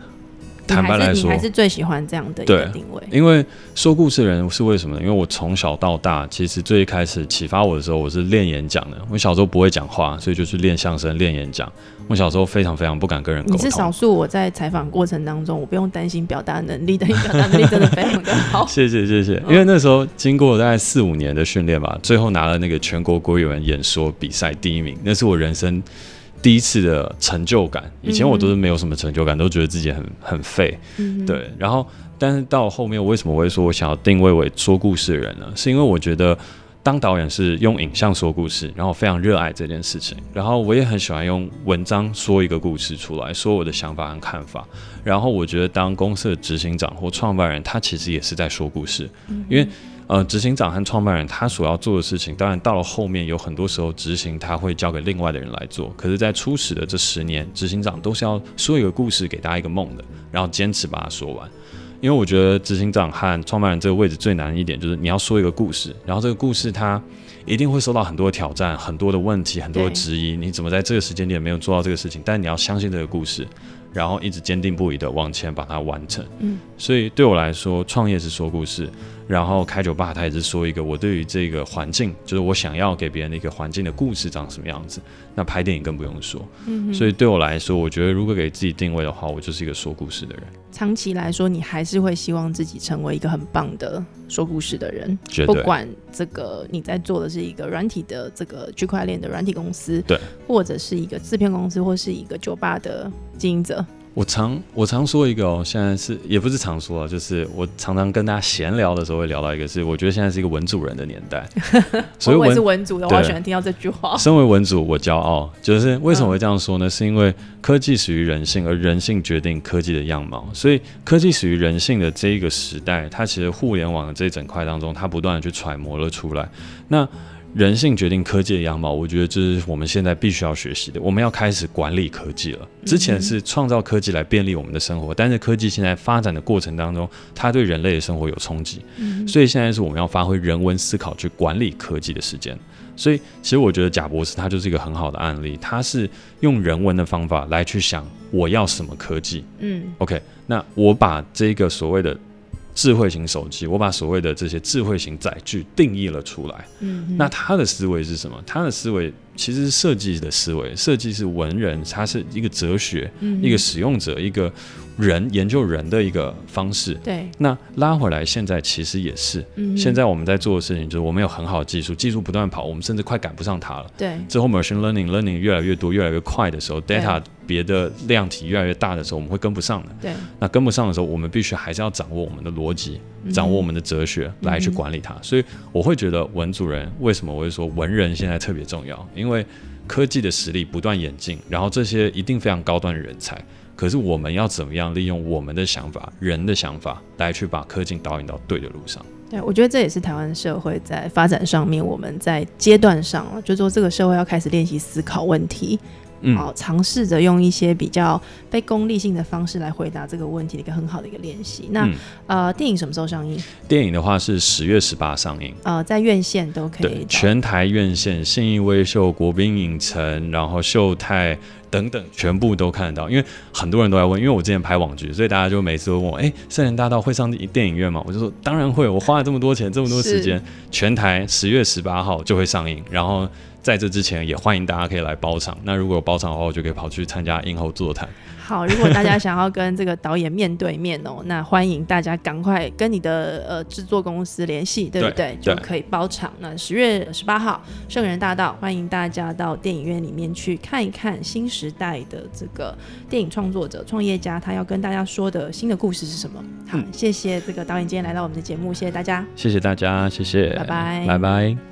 坦白来说还是你还，是最喜欢这样的一个定位？因为说故事的人是为什么呢？因为我从小到大，其实最一开始启发我的时候，我是练演讲的。我小时候不会讲话，所以就是练相声、练演讲。我小时候非常非常不敢跟人沟通。你是少数我在采访过程当中，我不用担心表达能力的，你表达能力真的非常的好。谢谢谢谢，嗯因为那时候经过大概四五年的训练吧，最后拿了那个全国国语文演说比赛第一名，那是我人生第一次的成就感。以前我都是没有什么成就感，都觉得自己很很废。嗯，对，然后但是到后面，我为什么会说我想要定位为说故事的人呢？是因为我觉得当导演是用影像说故事，然后我非常热爱这件事情，然后我也很喜欢用文章说一个故事出来，说我的想法和看法。然后我觉得当公司的执行长或创办人，他其实也是在说故事，因为。呃，执行长和创办人他所要做的事情，当然到了后面有很多时候执行他会交给另外的人来做。可是，在初始的这十年，执行长都是要说一个故事给大家一个梦的，然后坚持把它说完。因为我觉得执行长和创办人这个位置最难的一点就是你要说一个故事，然后这个故事它一定会受到很多的挑战、很多的问题、很多的质疑。你怎么在这个时间点没有做到这个事情？但你要相信这个故事，然后一直坚定不移的往前把它完成。嗯，所以对我来说，创业是说故事，然后开酒吧他也是说一个我对于这个环境，就是我想要给别人的一个环境的故事长什么样子。那拍电影更不用说。嗯所以对我来说，我觉得如果给自己定位的话，我就是一个说故事的人，长期来说，你还是会希望自己成为一个很棒的说故事的人。不管这个你在做的是一个软体的这个区块链的软体公司，对，或者是一个制片公司，或是一个酒吧的经营者，我常我常说一个哦，现在是也不是常说啊，就是我常常跟大家闲聊的时候会聊到一个，是我觉得现在是一个文主人的年代，(laughs) 所以我也是文主的，我好喜欢听到这句话。身为文主，我骄傲，就是为什么会这样说呢？是因为科技属于人性，而人性决定科技的样貌，所以科技属于人性的这一个时代，它其实互联网的这一整块当中，它不断的去揣摩了出来。那人性决定科技的样貌，我觉得这是我们现在必须要学习的。我们要开始管理科技了。之前是创造科技来便利我们的生活，但是科技现在发展的过程当中，它对人类的生活有冲击，所以现在是我们要发挥人文思考去管理科技的时间。所以，其实我觉得贾博士他就是一个很好的案例，他是用人文的方法来去想我要什么科技。嗯 OK，那我把这个所谓的智慧型手机，我把所谓的这些智慧型载具定义了出来。嗯，那他的思维是什么？他的思维其实是设计的思维，设计是文人，他是一个哲学，嗯一个使用者，一个人研究人的一个方式。对，那拉回来，现在其实也是，嗯现在我们在做的事情就是我们有很好的技术，技术不断跑，我们甚至快赶不上它了。对。之后 machine learning learning 越来越多，越来越快的时候，data 别的量体越来越大的时候，我们会跟不上的。对，那跟不上的时候，我们必须还是要掌握我们的逻辑，嗯掌握我们的哲学来去管理它。所以我会觉得文主人为什么我会说文人现在特别重要，因为因为科技的实力不断演进，然后这些一定非常高端的人才。可是我们要怎么样利用我们的想法、人的想法来去把科技导引到对的路上？对，我觉得这也是台湾社会在发展上面，我们在阶段上啊，就说这个社会要开始练习思考问题，嗯，好，尝试着用一些比较非功利性的方式来回答这个问题的一个很好的一个练习。那、嗯呃，电影什么时候上映？电影的话是十月十八上映。呃，在院线都可以对，全台院线、信义威秀、国宾影城，然后秀泰等等，全部都看得到。因为很多人都在问，因为我之前拍网剧，所以大家就每次都问我：“哎，圣人大道会上电影院吗？”我就说：“当然会，我花了这么多钱，这么多时间，全台十月十八号就会上映。然后在这之前，也欢迎大家可以来包场。那如果有包场的话，我就可以跑去参加映后座谈。好，如果大家想要跟这个导演面对面哦，(laughs) 那欢迎大家赶快跟你的呃制作公司联系，对不对？对就可以包场。那十月十八号，圣人大道，欢迎大家到电影院里面去看一看新时代的这个电影创作者、创业家，他要跟大家说的新的故事是什么。好，嗯谢谢这个导演今天来到我们的节目，谢谢大家。谢谢大家，谢谢，拜拜拜拜。